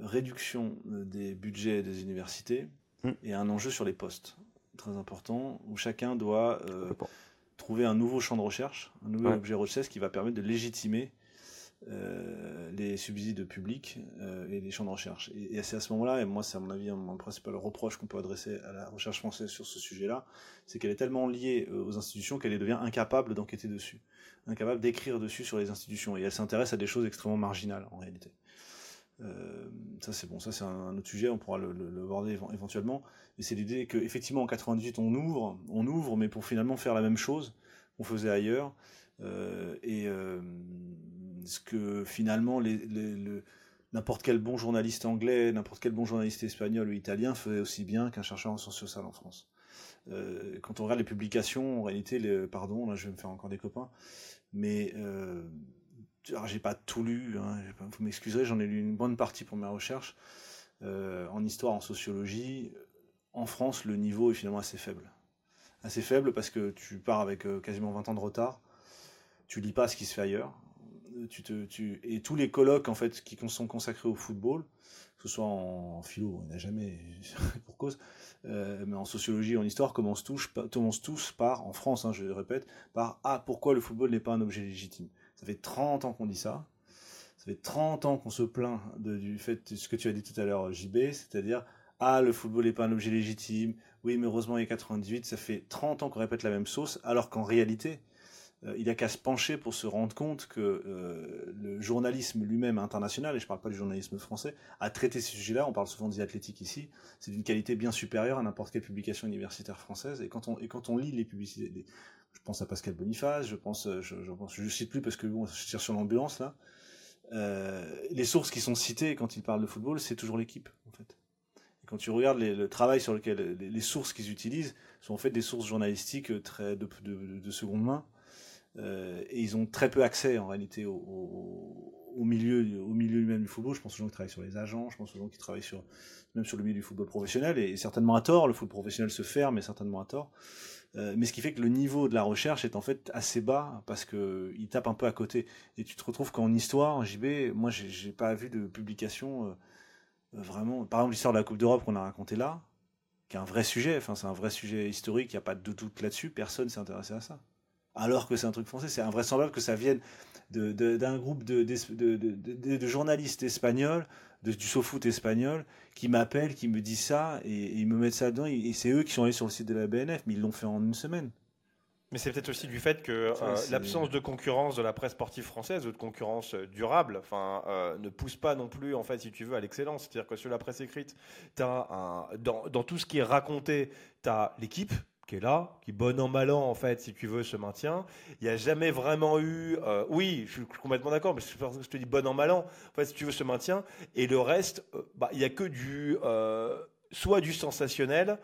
réduction euh, des budgets des universités hmm. et un enjeu sur les postes très important où chacun doit euh, trouver un nouveau champ de recherche, un nouvel objet recherche qui va permettre de légitimer les subsides publics et les champs de recherche. Et, c'est à ce moment-là, et moi c'est à mon avis mon principal reproche qu'on peut adresser à la recherche française sur ce sujet-là, c'est qu'elle est tellement liée aux institutions qu'elle devient incapable d'enquêter dessus incapable d'écrire dessus sur les institutions. Et elle s'intéresse à des choses extrêmement marginales, en réalité. Euh, ça c'est bon, ça c'est un, autre sujet, on pourra le, le, aborder éventuellement. Mais c'est l'idée qu'effectivement en 98 on ouvre, on ouvre, mais pour finalement faire la même chose qu'on faisait ailleurs. Euh, et euh, ce que finalement n'importe quel bon journaliste anglais, n'importe quel bon journaliste espagnol ou italien fait aussi bien qu'un chercheur en sciences sociales en France. quand on regarde les publications, en réalité, pardon, là je vais me faire encore des copains, mais euh, j'ai pas tout lu, hein, vous m'excuserez, j'en ai lu une bonne partie pour mes recherches. Euh, en histoire, en sociologie, en France, le niveau est finalement assez faible. Assez faible parce que tu pars avec euh, quasiment 20 ans de retard, tu lis pas ce qui se fait ailleurs. tu te, tu, et tous les colloques en fait qui sont consacrés au football, que ce soit en, philo, on n'a jamais pour cause, euh, mais en sociologie, en histoire, commencent tous, tous par, en France, hein, je le répète, par ah pourquoi le football n'est pas un objet légitime? Ça fait 30 ans qu'on dit ça. Ça fait 30 ans qu'on se plaint du fait de ce que tu as dit tout à l'heure, JB, c'est-à-dire ah le football n'est pas un objet légitime. Oui, mais heureusement il y a 98, ça fait 30 ans qu'on répète la même sauce, alors qu'en réalité, euh, il a qu'à se pencher pour se rendre compte que euh, le journalisme lui-même international, et je ne parle pas du journalisme français, a traité ces sujets-là, on parle souvent des athlétiques ici, c'est d'une qualité bien supérieure à n'importe quelle publication universitaire française, et quand on, lit les publicités, je pense à Pascal Boniface, je pense, je, je, cite plus parce que je tire sur l'ambulance là, euh, les sources qui sont citées quand il parle de football, c'est toujours l'équipe en fait. Et quand tu regardes le travail sur lequel les, sources qu'ils utilisent sont en fait des sources journalistiques très de, de, de seconde main, euh, et ils ont très peu accès en réalité au, milieu, au milieu même du football. Je pense aux gens qui travaillent sur les agents, je pense aux gens qui travaillent même sur le milieu du football professionnel, et, certainement à tort. Le football professionnel se ferme, mais certainement à tort. Euh, mais ce qui fait que le niveau de la recherche est en fait assez bas parce que il tape un peu à côté. Et tu te retrouves qu'en histoire, en JB, moi j'ai pas vu de publication euh, vraiment. Par exemple, l'histoire de la Coupe d'Europe qu'on a raconté là, qui est un vrai sujet. Enfin, c'est un vrai sujet historique. Il n'y a pas de doute là-dessus. Personne s'est intéressé à ça alors que c'est un truc français. C'est invraisemblable que ça vienne d'un groupe de, de, journalistes espagnols, du SoFoot espagnol, qui m'appellent, qui me disent ça, et, ils me mettent ça dedans, et, c'est eux qui sont allés sur le site de la BNF, mais ils l'ont fait en une semaine. Mais c'est peut-être aussi du fait que euh, l'absence de concurrence de la presse sportive française ou de concurrence euh, durable enfin, euh, ne pousse pas non plus, en fait, si tu veux, à l'excellence. C'est-à-dire que sur la presse écrite, as un, dans, dans, tout ce qui est raconté, tu as l'équipe, qui est là, qui bon an mal an en fait, si tu veux, se maintient. Il n'y a jamais vraiment eu, euh, oui, je suis complètement d'accord, mais je te dis bon an mal an, en fait, si tu veux, se maintient. Et le reste, euh, bah, il n'y a que du, euh, soit du sensationnel,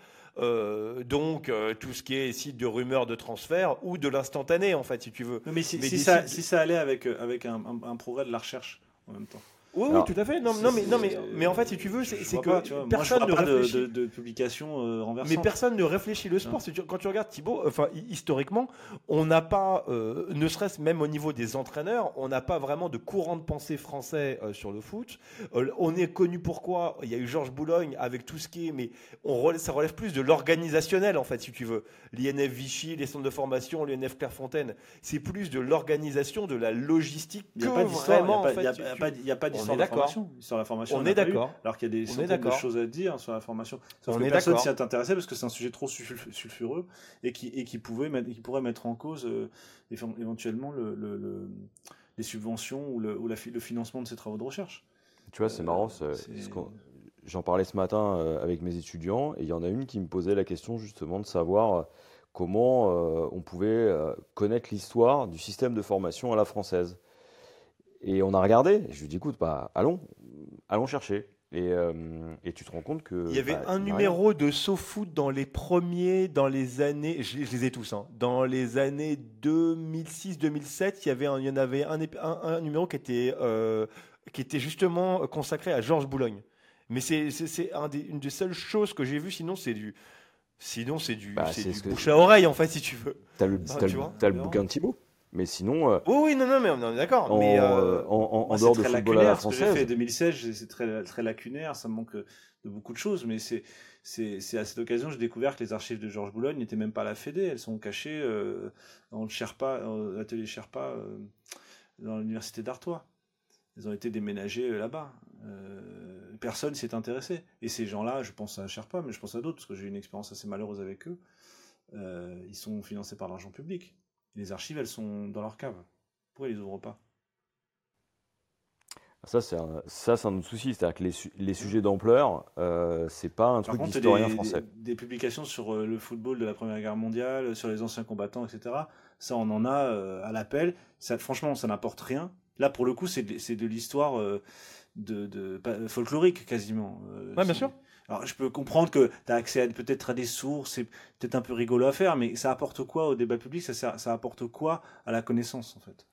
donc tout ce qui est site de rumeurs de transfert ou de l'instantané en fait, si tu veux. mais si, ça, si ça allait avec, avec un progrès de la recherche en même temps. Oui, oui, tout à fait. Non, non, mais, non, mais, mais en fait, si tu veux, c'est que personne ne réfléchit. De, de, publication euh, Mais personne ne réfléchit le sport. Quand tu regardes Thibaut, enfin, historiquement, on n'a pas, euh, ne serait-ce même au niveau des entraîneurs, on n'a pas vraiment de courant de pensée français euh, sur le foot. on est connu pourquoi? Il y a eu Georges Boulogne avec tout ce qui est, mais on ça relève plus de l'organisationnel, en fait, si tu veux. L'INF Vichy, les centres de formation, l'INF Clairefontaine, c'est plus de l'organisation, de la logistique. Il n'y a pas on est d'accord. Sur la formation, on, est d'accord. Alors qu'il y a des centaines de choses à dire sur la formation. Sauf on que est personne s'y est intéressé parce que c'est un sujet trop sulfureux et qui, et qui, pouvait qui pourrait mettre en cause euh, éventuellement le, le, les subventions ou, le, ou la, le financement de ces travaux de recherche. Tu vois, c'est marrant. J'en parlais ce matin euh, avec mes étudiants et il y en a une qui me posait la question justement de savoir euh, comment on pouvait connaître l'histoire du système de formation à la française. Et on a regardé. je lui dis, écoute, bah, allons, allons chercher. Et, euh, et, tu te rends compte que. Il y avait bah, un numéro de SoFoot dans les premiers, dans les années. Je, les ai tous, hein, dans les années 2006-2007, il, y avait il y en avait un, un, numéro qui était, euh, qui était justement consacré à Georges Boulogne. Mais c'est un une des seules choses que j'ai vues, sinon c'est du. Sinon, c'est du, bah, du bouche à oreille, en fait, si tu veux. T'as le, as le bouquin de Thibaut? Mais sinon. Euh, oui, oui, non, non, mais on est d'accord. En, mais euh, en, en, dehors de football à la française. Ce que j'ai fait 2016, c'est très, très lacunaire, ça manque de beaucoup de choses, mais c'est. C'est à cette occasion que j'ai découvert que les archives de Georges Boulogne n'étaient même pas à la Fédé, elles sont cachées euh, dans le Sherpa, l'atelier Sherpa euh, dans l'université d'Artois. Elles ont été déménagées là-bas. Euh, personne s'y est intéressé. Et ces gens-là, je pense à Sherpa, mais je pense à d'autres, parce que j'ai eu une expérience assez malheureuse avec eux. ils sont financés par l'argent public. Les archives, elles sont dans leur cave. Pourquoi ils les ouvrent pas? Ça, c'est un, ça, c'est un autre souci. C'est-à-dire que les, les sujets d'ampleur, euh, c'est pas un truc d'historien français. Des, publications sur euh, le football de la Première Guerre mondiale, sur les anciens combattants, etc. Ça, on en a euh, à l'appel. Ça, franchement, ça n'apporte rien. Là, pour le coup, c'est de, c'est de l'histoire euh, de, de, folklorique quasiment. ouais, bien sûr. Alors, je peux comprendre que tu as accès peut-être à des sources, c'est peut-être un peu rigolo à faire, mais ça apporte quoi au débat public? Ça, ça, apporte quoi à la connaissance, en fait?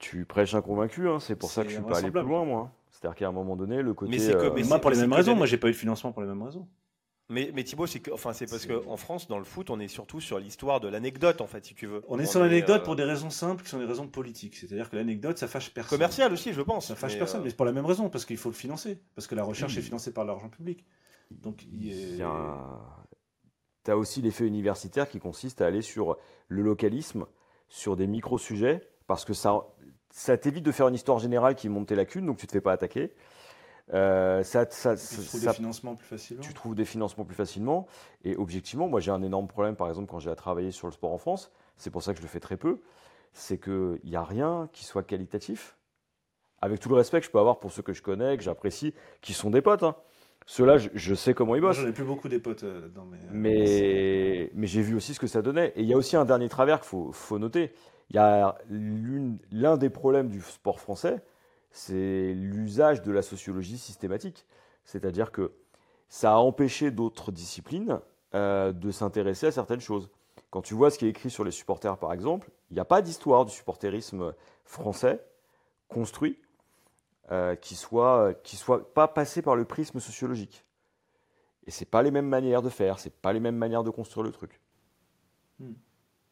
Tu prêches un convaincu, hein, c'est pour ça que je suis pas allé plus loin, moi. C'est-à-dire qu'à un moment donné, le côté. Mais c'est euh, moi, pour les mêmes raisons, moi, j'ai pas eu de financement pour les mêmes raisons. Mais, mais Thibaut, c'est que, enfin, c'est parce qu'en France, dans le foot, on est surtout sur l'histoire de l'anecdote, en fait, si tu veux. On est sur l'anecdote euh, pour des raisons simples, qui sont des raisons politiques. C'est-à-dire que l'anecdote, ça fâche personne. Commercial aussi, je pense. Ça fâche personne, euh, mais c'est pour la même raison, parce qu'il faut le financer, parce que la recherche est financée par l'argent public. Donc, il y a... Tu as aussi l'effet universitaire qui consiste à aller sur le localisme, sur des micro-sujets, parce que ça, ça t'évite de faire une histoire générale qui monte tes lacunes, donc tu te fais pas attaquer. Euh, ça, ça, tu trouves des financements plus facilement? Tu trouves des financements plus facilement. Et objectivement, moi j'ai un énorme problème, par exemple, quand j'ai à travailler sur le sport en France, c'est pour ça que je le fais très peu, c'est qu'il n'y a rien qui soit qualitatif. Avec tout le respect que je peux avoir pour ceux que je connais, que j'apprécie, qui sont des potes. Hein. Ceux-là, je, sais comment ils bossent. J'en ai plus beaucoup des potes euh, dans mes. Mais, mais j'ai vu aussi ce que ça donnait. Et il y a aussi un dernier travers qu'il faut, faut noter. Il y a l'un des problèmes du sport français, c'est l'usage de la sociologie systématique. C'est-à-dire que ça a empêché d'autres disciplines euh, de s'intéresser à certaines choses. Quand tu vois ce qui est écrit sur les supporters, par exemple, il n'y a pas d'histoire du supporterisme français construit euh, qui soit qui soit pas passé par le prisme sociologique. Et c'est pas les mêmes manières de faire, c'est pas les mêmes manières de construire le truc. Hmm.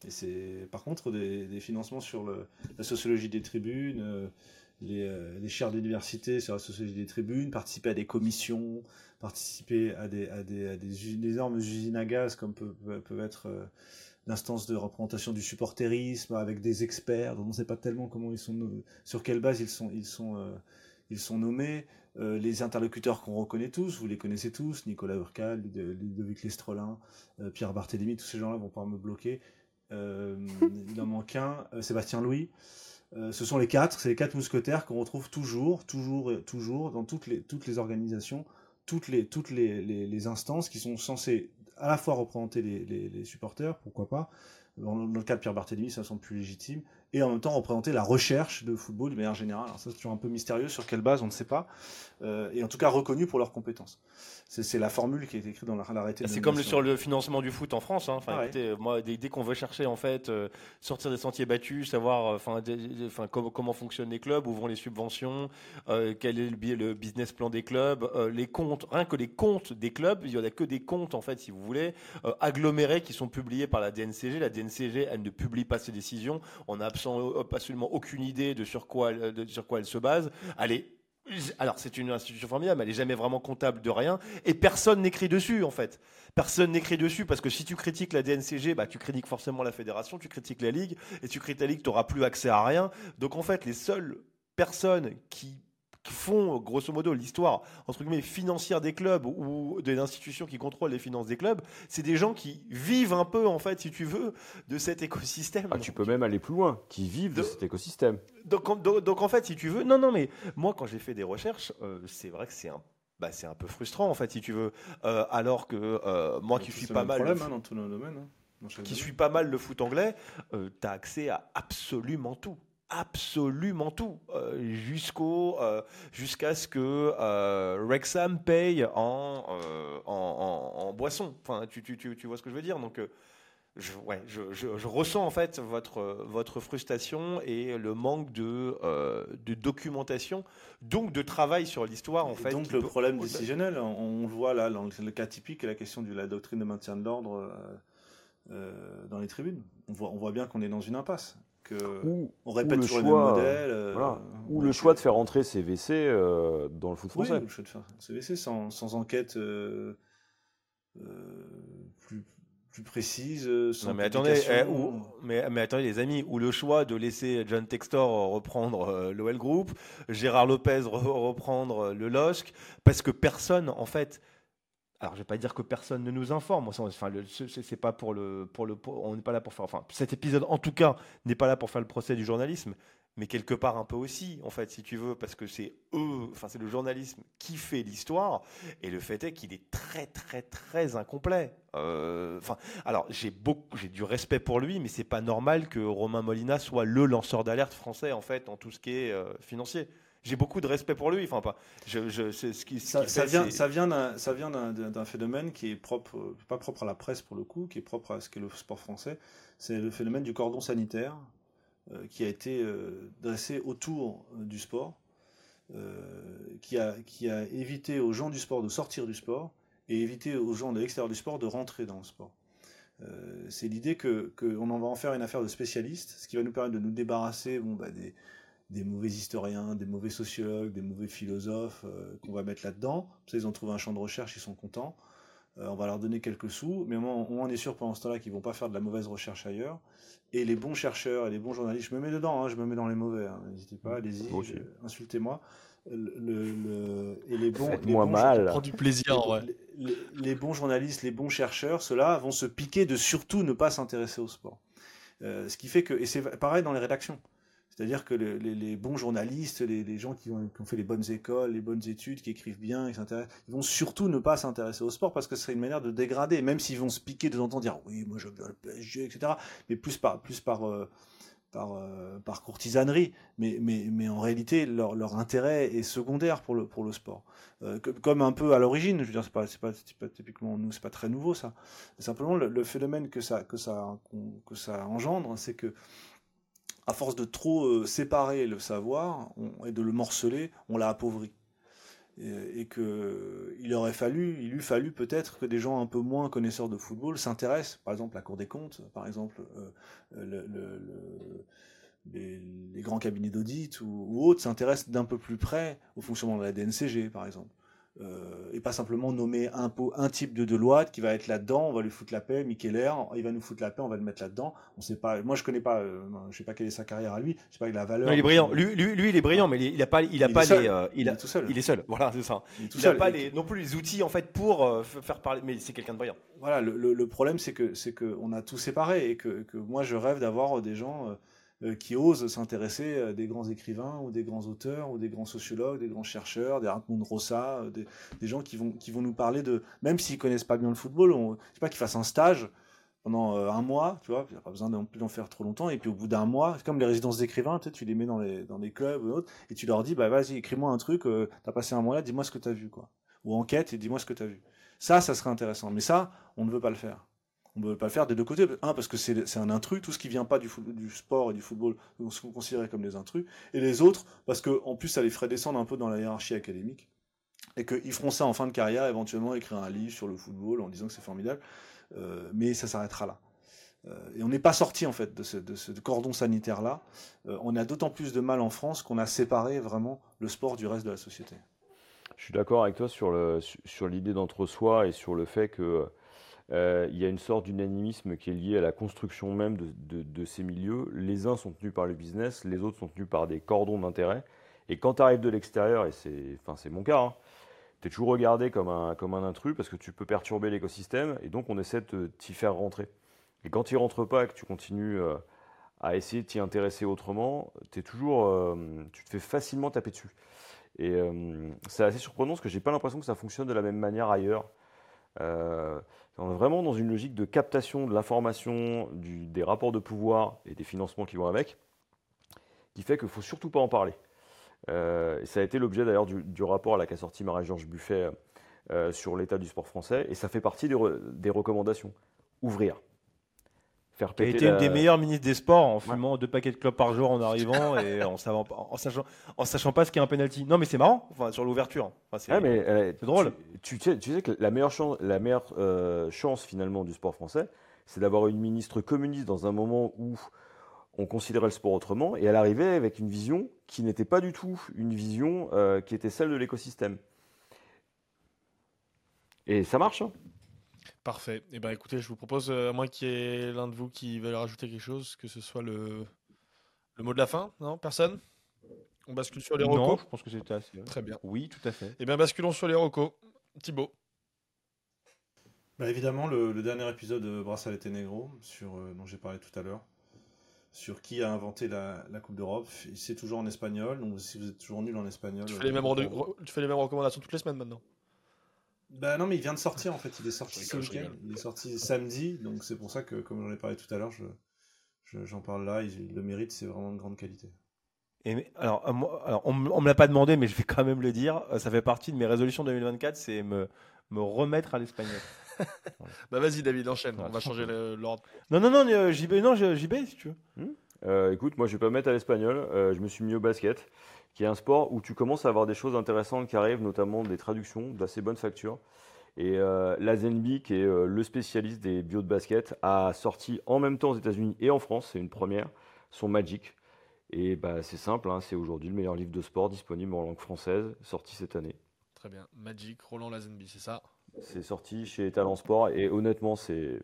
Et c'est par contre des, financements sur la sociologie des tribunes, euh, les, euh, les chaires d'université sur la sociologie des tribunes, participer à des commissions, participer à des, à des, énormes usines à gaz comme peuvent, peuvent être euh, l'instance de représentation du supporterisme avec des experts dont on ne sait pas tellement comment ils sont, sur quelle base ils sont, ils sont, euh, ils sont nommés. les interlocuteurs qu'on reconnaît tous, vous les connaissez tous, Nicolas Urcal, Ludovic Lestrolin, Pierre Barthélémy, tous ces gens-là vont pas me bloquer. il en manque un, Sébastien Louis. Euh, ce sont les quatre, c'est les quatre mousquetaires qu'on retrouve toujours, toujours, toujours dans toutes les, organisations, toutes les, instances qui sont censées à la fois représenter les, supporters, pourquoi pas, dans le cas de Pierre Barthélémy, ça semble plus légitime, et en même temps représenter la recherche de football de manière générale. Alors ça, c'est toujours un peu mystérieux, sur quelle base, on ne sait pas, euh, et en tout cas reconnu pour leurs compétences. C'est la formule qui est écrite dans l'arrêté. C'est comme sur le financement du foot en France. Hein. Enfin, écoutez, moi, dès, qu'on veut chercher en fait euh, sortir des sentiers battus, savoir euh, comment fonctionnent les clubs, où vont les subventions, quel est le, le, business plan des clubs, les comptes, rien que les comptes des clubs, il y en a que des comptes en fait, si vous voulez, agglomérés qui sont publiés par la DNCG. La DNCG, elle ne publie pas ses décisions. On a absolument aucune idée de sur quoi, elle se base. Allez, alors c'est une institution formidable, elle n'est jamais vraiment comptable de rien, et personne n'écrit dessus en fait. Personne n'écrit dessus parce que si tu critiques la DNCG, bah, tu critiques forcément la fédération, tu critiques la ligue, et tu critiques la ligue, tu n'auras plus accès à rien. Donc en fait, les seules personnes qui qui font grosso modo l'histoire entre guillemets financière des clubs ou des institutions qui contrôlent les finances des clubs, c'est des gens qui vivent un peu en fait, si tu veux, de cet écosystème. Ah, tu peux même aller plus loin, qui vivent de, cet écosystème. Donc, donc, en fait, si tu veux, non non mais moi quand j'ai fait des recherches, euh, c'est vrai que c'est un bah, c'est un peu frustrant en fait si tu veux, euh, alors que euh, moi qui suis pas mal problème, hein, dans tous nos domaines. Hein, qui suis pas mal le foot anglais, tu as accès à absolument tout absolument tout euh, jusqu'au euh, jusqu'à ce que euh, Rexham paye en, en, boisson. Enfin, tu, tu, tu, vois ce que je veux dire? Donc, je, ouais, je, je, ressens en fait votre, votre frustration et le manque de, de documentation, donc de travail sur l'histoire en fait. Donc le problème décisionnel, on, le voit là dans le cas typique, la question de la doctrine de maintien de l'ordre dans les tribunes. On voit, on voit bien qu'on est dans une impasse ou, on répète le choix, modèle. Euh, ou le choix de faire entrer CVC euh, dans le foot français. Oui, le choix de faire CVC sans, sans enquête euh, plus, plus précise. Sans non, mais attendez, eh, mais, mais, attendez les amis, ou le choix de laisser John Textor reprendre l'OL Group, Gérard Lopez reprendre le LOSC, parce que personne en fait alors je vais pas dire que personne ne nous informe. Enfin, c'est pas pour le, pour le, on n'est pas là pour faire. Enfin, cet épisode, en tout cas, n'est pas là pour faire le procès du journalisme, mais quelque part un peu aussi, en fait, si tu veux, parce que c'est eux, enfin, c'est le journalisme qui fait l'histoire, et le fait est qu'il est très, très, très incomplet. Euh, enfin, alors j'ai beaucoup, j'ai du respect pour lui, mais c'est pas normal que Romain Molina soit le lanceur d'alerte français, en fait, en tout ce qui est euh, financier j'ai beaucoup de respect pour lui. Enfin, pas. Je, je ce qui, ça, vient, ça vient d'un, ça vient d'un phénomène qui est propre, pas propre à la presse pour le coup, qui est propre à ce qu'est le sport français. C'est le phénomène du cordon sanitaire euh, qui a été euh, dressé autour euh, du sport, qui a, qui a évité aux gens du sport de sortir du sport et éviter aux gens de l'extérieur du sport de rentrer dans le sport. Euh, c'est l'idée que qu'on en va en faire une affaire de spécialistes, ce qui va nous permettre de nous débarrasser bon, bah, des, des mauvais historiens, des mauvais sociologues, des mauvais philosophes euh, qu'on va mettre là-dedans. Ça, ils ont trouvé un champ de recherche, ils sont contents. Euh, on va leur donner quelques sous, mais on, on est sûr pendant ce temps-là qu'ils vont pas faire de la mauvaise recherche ailleurs. Et les bons chercheurs et les bons journalistes, je me mets dedans, hein, je me mets dans les mauvais. hein, N'hésitez pas, allez-y, euh, insultez-moi. Le, le- et les bons, les Faites-moi bons mal. Prends du plaisir en les, les- les bons journalistes, les bons chercheurs, ceux-là vont se piquer de surtout ne pas s'intéresser au sport. Euh, ce qui fait que, et c'est pareil dans les rédactions. C'est-à-dire que le- les, bons journalistes, les, gens qui ont, fait les bonnes écoles, les bonnes études, qui écrivent bien, qui s'intéressent, ils vont surtout ne pas s'intéresser au sport parce que ce serait une manière de dégrader, même s'ils vont se piquer de temps en temps, dire oui, moi j'aime bien le PSG, etc. Mais plus par, plus par, euh, par, euh, par courtisanerie. Mais, mais, mais en réalité, leur, intérêt est secondaire pour le, pour le sport. Euh, comme un peu à l'origine, je veux dire, c'est pas, pas, pas typiquement nous, c'est pas très nouveau ça. Simplement, le, le phénomène que ça, que ça, que ça engendre, c'est que à force de trop euh, séparer le savoir et de le morceler, on l'a appauvri. Et, et que il aurait fallu, il eût fallu peut-être que des gens un peu moins connaisseurs de football s'intéressent, par exemple la Cour des comptes, par exemple euh, le- les, grands cabinets d'audit ou autres s'intéressent d'un peu plus près au fonctionnement de la DNCG, par exemple. Euh, et pas simplement nommer un, un type de Deloitte qui va être là-dedans, on va lui foutre la paix, Air, il va nous foutre la paix, on va le mettre là-dedans. On sait pas, moi je connais pas, euh, je sais pas quelle est sa carrière à lui, je sais pas la valeur. Non, il est brillant. Lui, lui, lui, il est brillant, mais il, a pas, il a Il pas les, euh, il, il a, est tout seul. il est seul. Voilà, c'est ça. Il n'a pas les, non plus les outils en fait pour euh, faire parler, mais c'est quelqu'un de brillant. Voilà, le, le- le problème c'est que c'est que on a tout séparé et que, que moi je rêve d'avoir des gens euh, qui osent s'intéresser à des grands écrivains ou des grands auteurs ou des grands sociologues, des grands chercheurs, des Hartmut Rossa, euh, des, gens qui vont qui vont nous parler de même s'ils connaissent pas bien le football, on, je sais pas qu'ils fassent un stage pendant euh, un mois, tu vois, il n'y a pas besoin d'en faire trop longtemps, et puis au bout d'un mois, comme les résidences d'écrivains, tu, sais, tu les mets dans les, dans clubs ou autres, et tu leur dis, bah vas-y, écris-moi un truc, euh, t'as passé un mois là, dis-moi ce que t'as vu, quoi. Ou enquête, et dis-moi ce que t'as vu. Ça, ça serait intéressant, mais ça, on ne veut pas le faire. On ne veut pas le faire des deux côtés. Un, parce que c'est un intrus, tout ce qui vient pas du, sport et du football, on se considérait comme des intrus. Et les autres, parce que en plus, ça les ferait descendre un peu dans la hiérarchie académique. Et qu'ils feront ça en fin de carrière, éventuellement écrire un livre sur le football en disant que c'est formidable. Euh, mais ça s'arrêtera là. Euh, et on n'est pas sorti en fait de ce, cordon sanitaire là. on a d'autant plus de mal en France qu'on a séparé vraiment le sport du reste de la société. Je suis d'accord avec toi sur l'idée d'entre-soi et sur le fait que euh, il y a une sorte d'unanimisme qui est lié à la construction même de, ces milieux. Les uns sont tenus par le business, les autres sont tenus par des cordons d'intérêt. Et quand tu arrives de l'extérieur, et c'est enfin, mon cas, tu es toujours regardé comme un, comme un intrus parce que tu peux perturber l'écosystème et donc on essaie de t'y faire rentrer. Et quand tu rentres pas et que tu continues euh, à essayer de t'y intéresser autrement, t'es toujours, euh, tu te fais facilement taper dessus. Et c'est assez surprenant parce que j'ai pas l'impression que ça fonctionne de la même manière ailleurs. Euh, on est vraiment dans une logique de captation de l'information, des rapports de pouvoir et des financements qui vont avec, qui fait qu'il faut surtout pas en parler. Euh, et ça a été l'objet d'ailleurs du, du rapport qu'a sorti Marie-Georges Buffet euh, sur l'état du sport français, et ça fait partie des recommandations. Ouvrir. Faire péter été la- une des meilleures ministres des sports en fumant deux paquets de clopes par jour en arrivant et en, savant, en, sachant, en sachant pas ce qu'est un penalty. Non, mais c'est marrant, enfin, sur l'ouverture. Enfin, c'est- Ouais, euh, drôle. Tu, tu sais, tu sais que la meilleure chance, la meilleure euh, chance finalement du sport français, c'est d'avoir une ministre communiste dans un moment où on considérait le sport autrement, et elle arrivait avec une vision qui n'était pas du tout une vision euh, qui était celle de l'écosystème. Et ça marche. hein. Parfait. Et ben écoutez, je vous propose, euh, à moins qu'il y ait l'un de vous qui veuille rajouter quelque chose, que ce soit le, le mot de la fin. Non Personne? On bascule sur les non, recos? je pense que c'était assez. Très bien. Oui, tout à fait. Et bien basculons sur les recos. Thibaut. Bah évidemment, le, le dernier épisode de Brassal et Ténégro, sur, euh, dont j'ai parlé tout à l'heure, sur qui a inventé la, la Coupe d'Europe. C'est toujours en espagnol, donc si vous êtes toujours nul en espagnol. Tu euh, fais, les mêmes bon. re- re- tu fais les mêmes recommandations toutes les semaines maintenant. Bah non, mais il vient de sortir en fait. Il est sorti ce week-end. Il est sorti samedi, donc c'est pour ça que, comme j'en ai parlé tout à l'heure, je, je- j'en parle là. Il, le mérite, c'est vraiment de grande qualité. Et mais- alors, euh, moi- alors, on, me- on me l'a pas demandé, mais je vais quand même le dire. euh, Ça fait partie de mes résolutions 2024, c'est me, me remettre à l'espagnol. Bah vas-y David, enchaîne. Ouais, On va changer le- l'ordre. Non, non, non, euh, JB, non, JB, si tu veux. Euh, écoute, moi je vais pas me mettre à l'espagnol, euh, je me suis mis au basket, qui est un sport où tu commences à avoir des choses intéressantes qui arrivent, notamment des traductions d'assez bonne facture. Et euh, la Zenby, qui est euh, le spécialiste des bio de basket, a sorti en même temps aux États-Unis et en France, c'est une première, son Magic. Et bah, c'est simple, hein, c'est aujourd'hui le meilleur livre de sport disponible en langue française, sorti cette année. Très bien. Magic, Roland Lazenby, c'est ça? C'est sorti chez Talent Sport et honnêtement, c'est.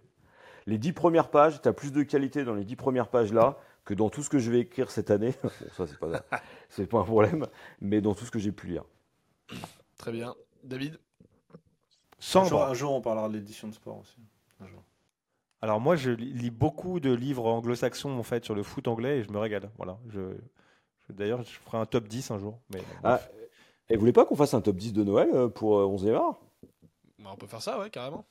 Les dix premières pages, tu as plus de qualité dans les dix premières pages là que dans tout ce que je vais écrire cette année. bon, ça, c'est pas, c'est pas un problème, mais dans tout ce que j'ai pu lire. Très bien. David? Un jour, un jour, on parlera de l'édition de sport aussi. Un jour. Alors moi, je lis beaucoup de livres anglo-saxons en fait sur le foot anglais et je me régale. Voilà. Je, je- D'ailleurs, je ferai un top 10 un jour. Mais, Ah, et vous voulez pas qu'on fasse un top 10 de Noël euh, pour euh, 11e art Bah, On peut faire ça, ouais, carrément.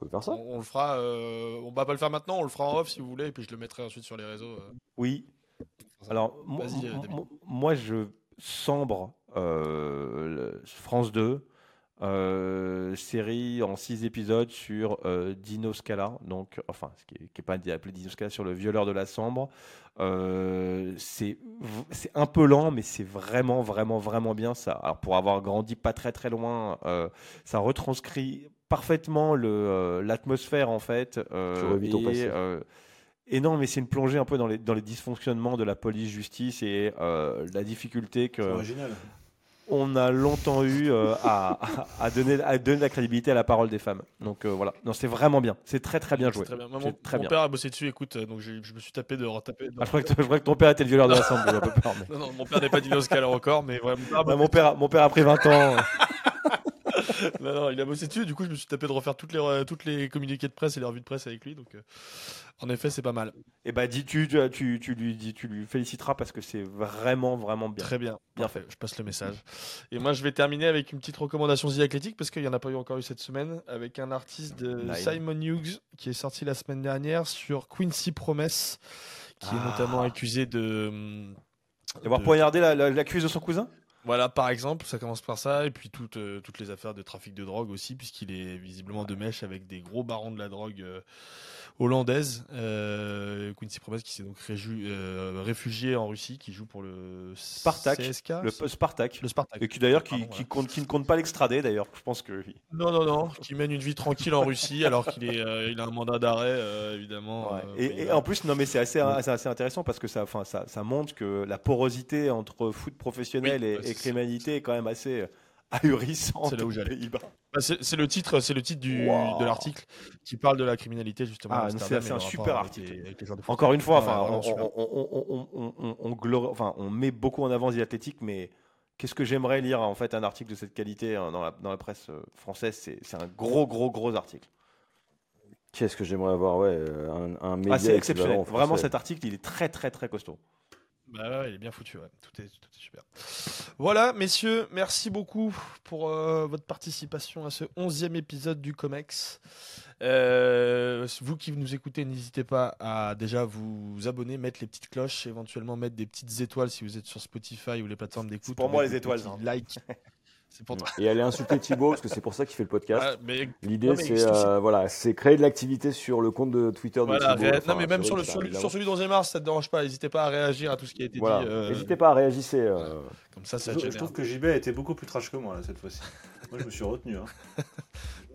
On peut faire ça On, on le fera. euh, on va pas le faire maintenant, on le fera en off si vous voulez, et puis je le mettrai ensuite sur les réseaux. euh. Oui. Alors, mo- Vas-y, euh, mo- David. mo- moi, je sombre euh, France 2, euh, série en 6 épisodes sur euh, Dino Scala, donc, enfin, ce qui n'est pas appelé Dino Scala, sur le violeur de la Sambre. Euh, c'est c'est un peu lent, mais c'est vraiment, vraiment, vraiment bien ça. Alors, pour avoir grandi pas très, très loin, euh, ça retranscrit parfaitement euh, l'atmosphère, en fait. euh, Tu et, passé. euh, et non, mais c'est une plongée un peu dans les, dans les dysfonctionnements de la police-justice et euh, la difficulté C'est que original. On a longtemps eu euh, à, donner, à donner de la crédibilité à la parole des femmes. Donc euh, voilà, non, c'est vraiment bien. C'est très très bien joué. Très bien. Moi, C'est mon très mon bien. père a bossé dessus, écoute, euh, donc je me suis tapé de retaper. Ah, je, crois que, je crois que ton père était le violeur de l'Assemblée, Non, non, mon père n'est pas Dino Scala encore, mais ouais, mon père Bah, mon, père, mon père a pris 20 ans. non, non, il a bossé dessus, du coup je me suis tapé de refaire toutes les, toutes les communiqués de presse et les revues de presse avec lui, donc euh, en effet c'est pas mal. Et bah dis tu, tu, tu, lui dis, tu lui féliciteras parce que c'est vraiment vraiment bien. Très bien, Bien Parfait, Je passe le message. Et moi je vais terminer avec une petite recommandation The Athletic parce qu'il n'y en a pas eu encore eu cette semaine, avec un artiste de Nine. Simon Hughes qui est sorti la semaine dernière sur Quincy Promise, qui est Ah. notamment accusé de... hum, D'avoir de- poignardé la, la, de son cousin? Voilà, par exemple, ça commence par ça, et puis toutes, euh, toutes les affaires de trafic de drogue aussi, puisqu'il est visiblement de mèche avec des gros barons de la drogue euh, hollandaise. Euh, Quincy Promes qui s'est donc euh, réfugié en Russie, qui joue pour le Spartak, CSK, Le Spartak. le Spartak. Et qui d'ailleurs qui, Pardon, qui, voilà. compte, qui ne compte pas l'extrader d'ailleurs. Je pense que. Non, non, non, qui mène une vie tranquille en Russie, alors qu'il est, il a un mandat d'arrêt, évidemment. Ouais. et, en plus, non, mais c'est assez, c'est assez intéressant parce que ça, enfin, ça, ça montre que la porosité entre foot professionnel Oui, et, bah, et criminalité est quand même assez ahurissante C'est là où aux j'allais. Pays-Bas. Bah, c'est le titre, c'est le titre du, Wow. de l'article qui parle de la criminalité justement. Ah, c'est- un super avec article. les- avec les. Encore une fois, enfin, on, super. on, on, on, on, on- on- on glor- enfin, on met beaucoup en avant The Athletic, mais qu'est-ce que j'aimerais lire en fait un article de cette qualité hein, dans la, dans la presse euh, française C'est un gros, gros, gros article. Qu'est-ce que j'aimerais avoir Ouais, euh, un, un média Ah, c'est exceptionnel. Vraiment, cet article, il est très, très, très costaud. Bah ouais, il est bien foutu, ouais. Tout est, tout est super. Voilà, messieurs, merci beaucoup pour euh, votre participation à ce onzième épisode du Comex. Euh, vous qui nous écoutez, n'hésitez pas à déjà vous abonner, mettre les petites cloches, éventuellement mettre des petites étoiles si vous êtes sur Spotify ou les plateformes d'écoute. pour ou moi, les étoiles, ça. Like. C'est pour toi. Et aller insulter Thibaut, parce que c'est pour ça qu'il fait le podcast. Ah, mais L'idée, c'est euh, voilà, c'est créer de l'activité sur le compte de Twitter de voilà, Thibaut. ré- Enfin, non, mais même sur, le, sur, sur celui d'11 mars, ça ne dérange pas. N'hésitez pas à réagir à tout ce qui a été Voilà. dit. euh, N'hésitez pas à réagir. euh, Comme ça, ça Je, je trouve que JB a été beaucoup plus trash que moi là, cette fois-ci. moi je me suis retenu. Hein.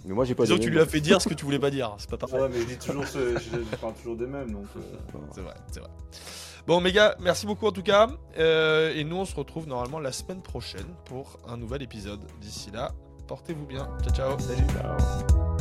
Mais moi, j'ai pas Disons que tu lui as fait dire ce que tu voulais pas dire. C'est pas pareil. Ouais, mais je dis toujours ce, je, je parle toujours des mêmes donc. euh, C'est vrai, c'est vrai. Bon, mes gars, merci beaucoup en tout cas. Euh, et nous, on se retrouve normalement la semaine prochaine pour un nouvel épisode. D'ici là, portez-vous bien. Ciao, ciao. Salut. Ciao.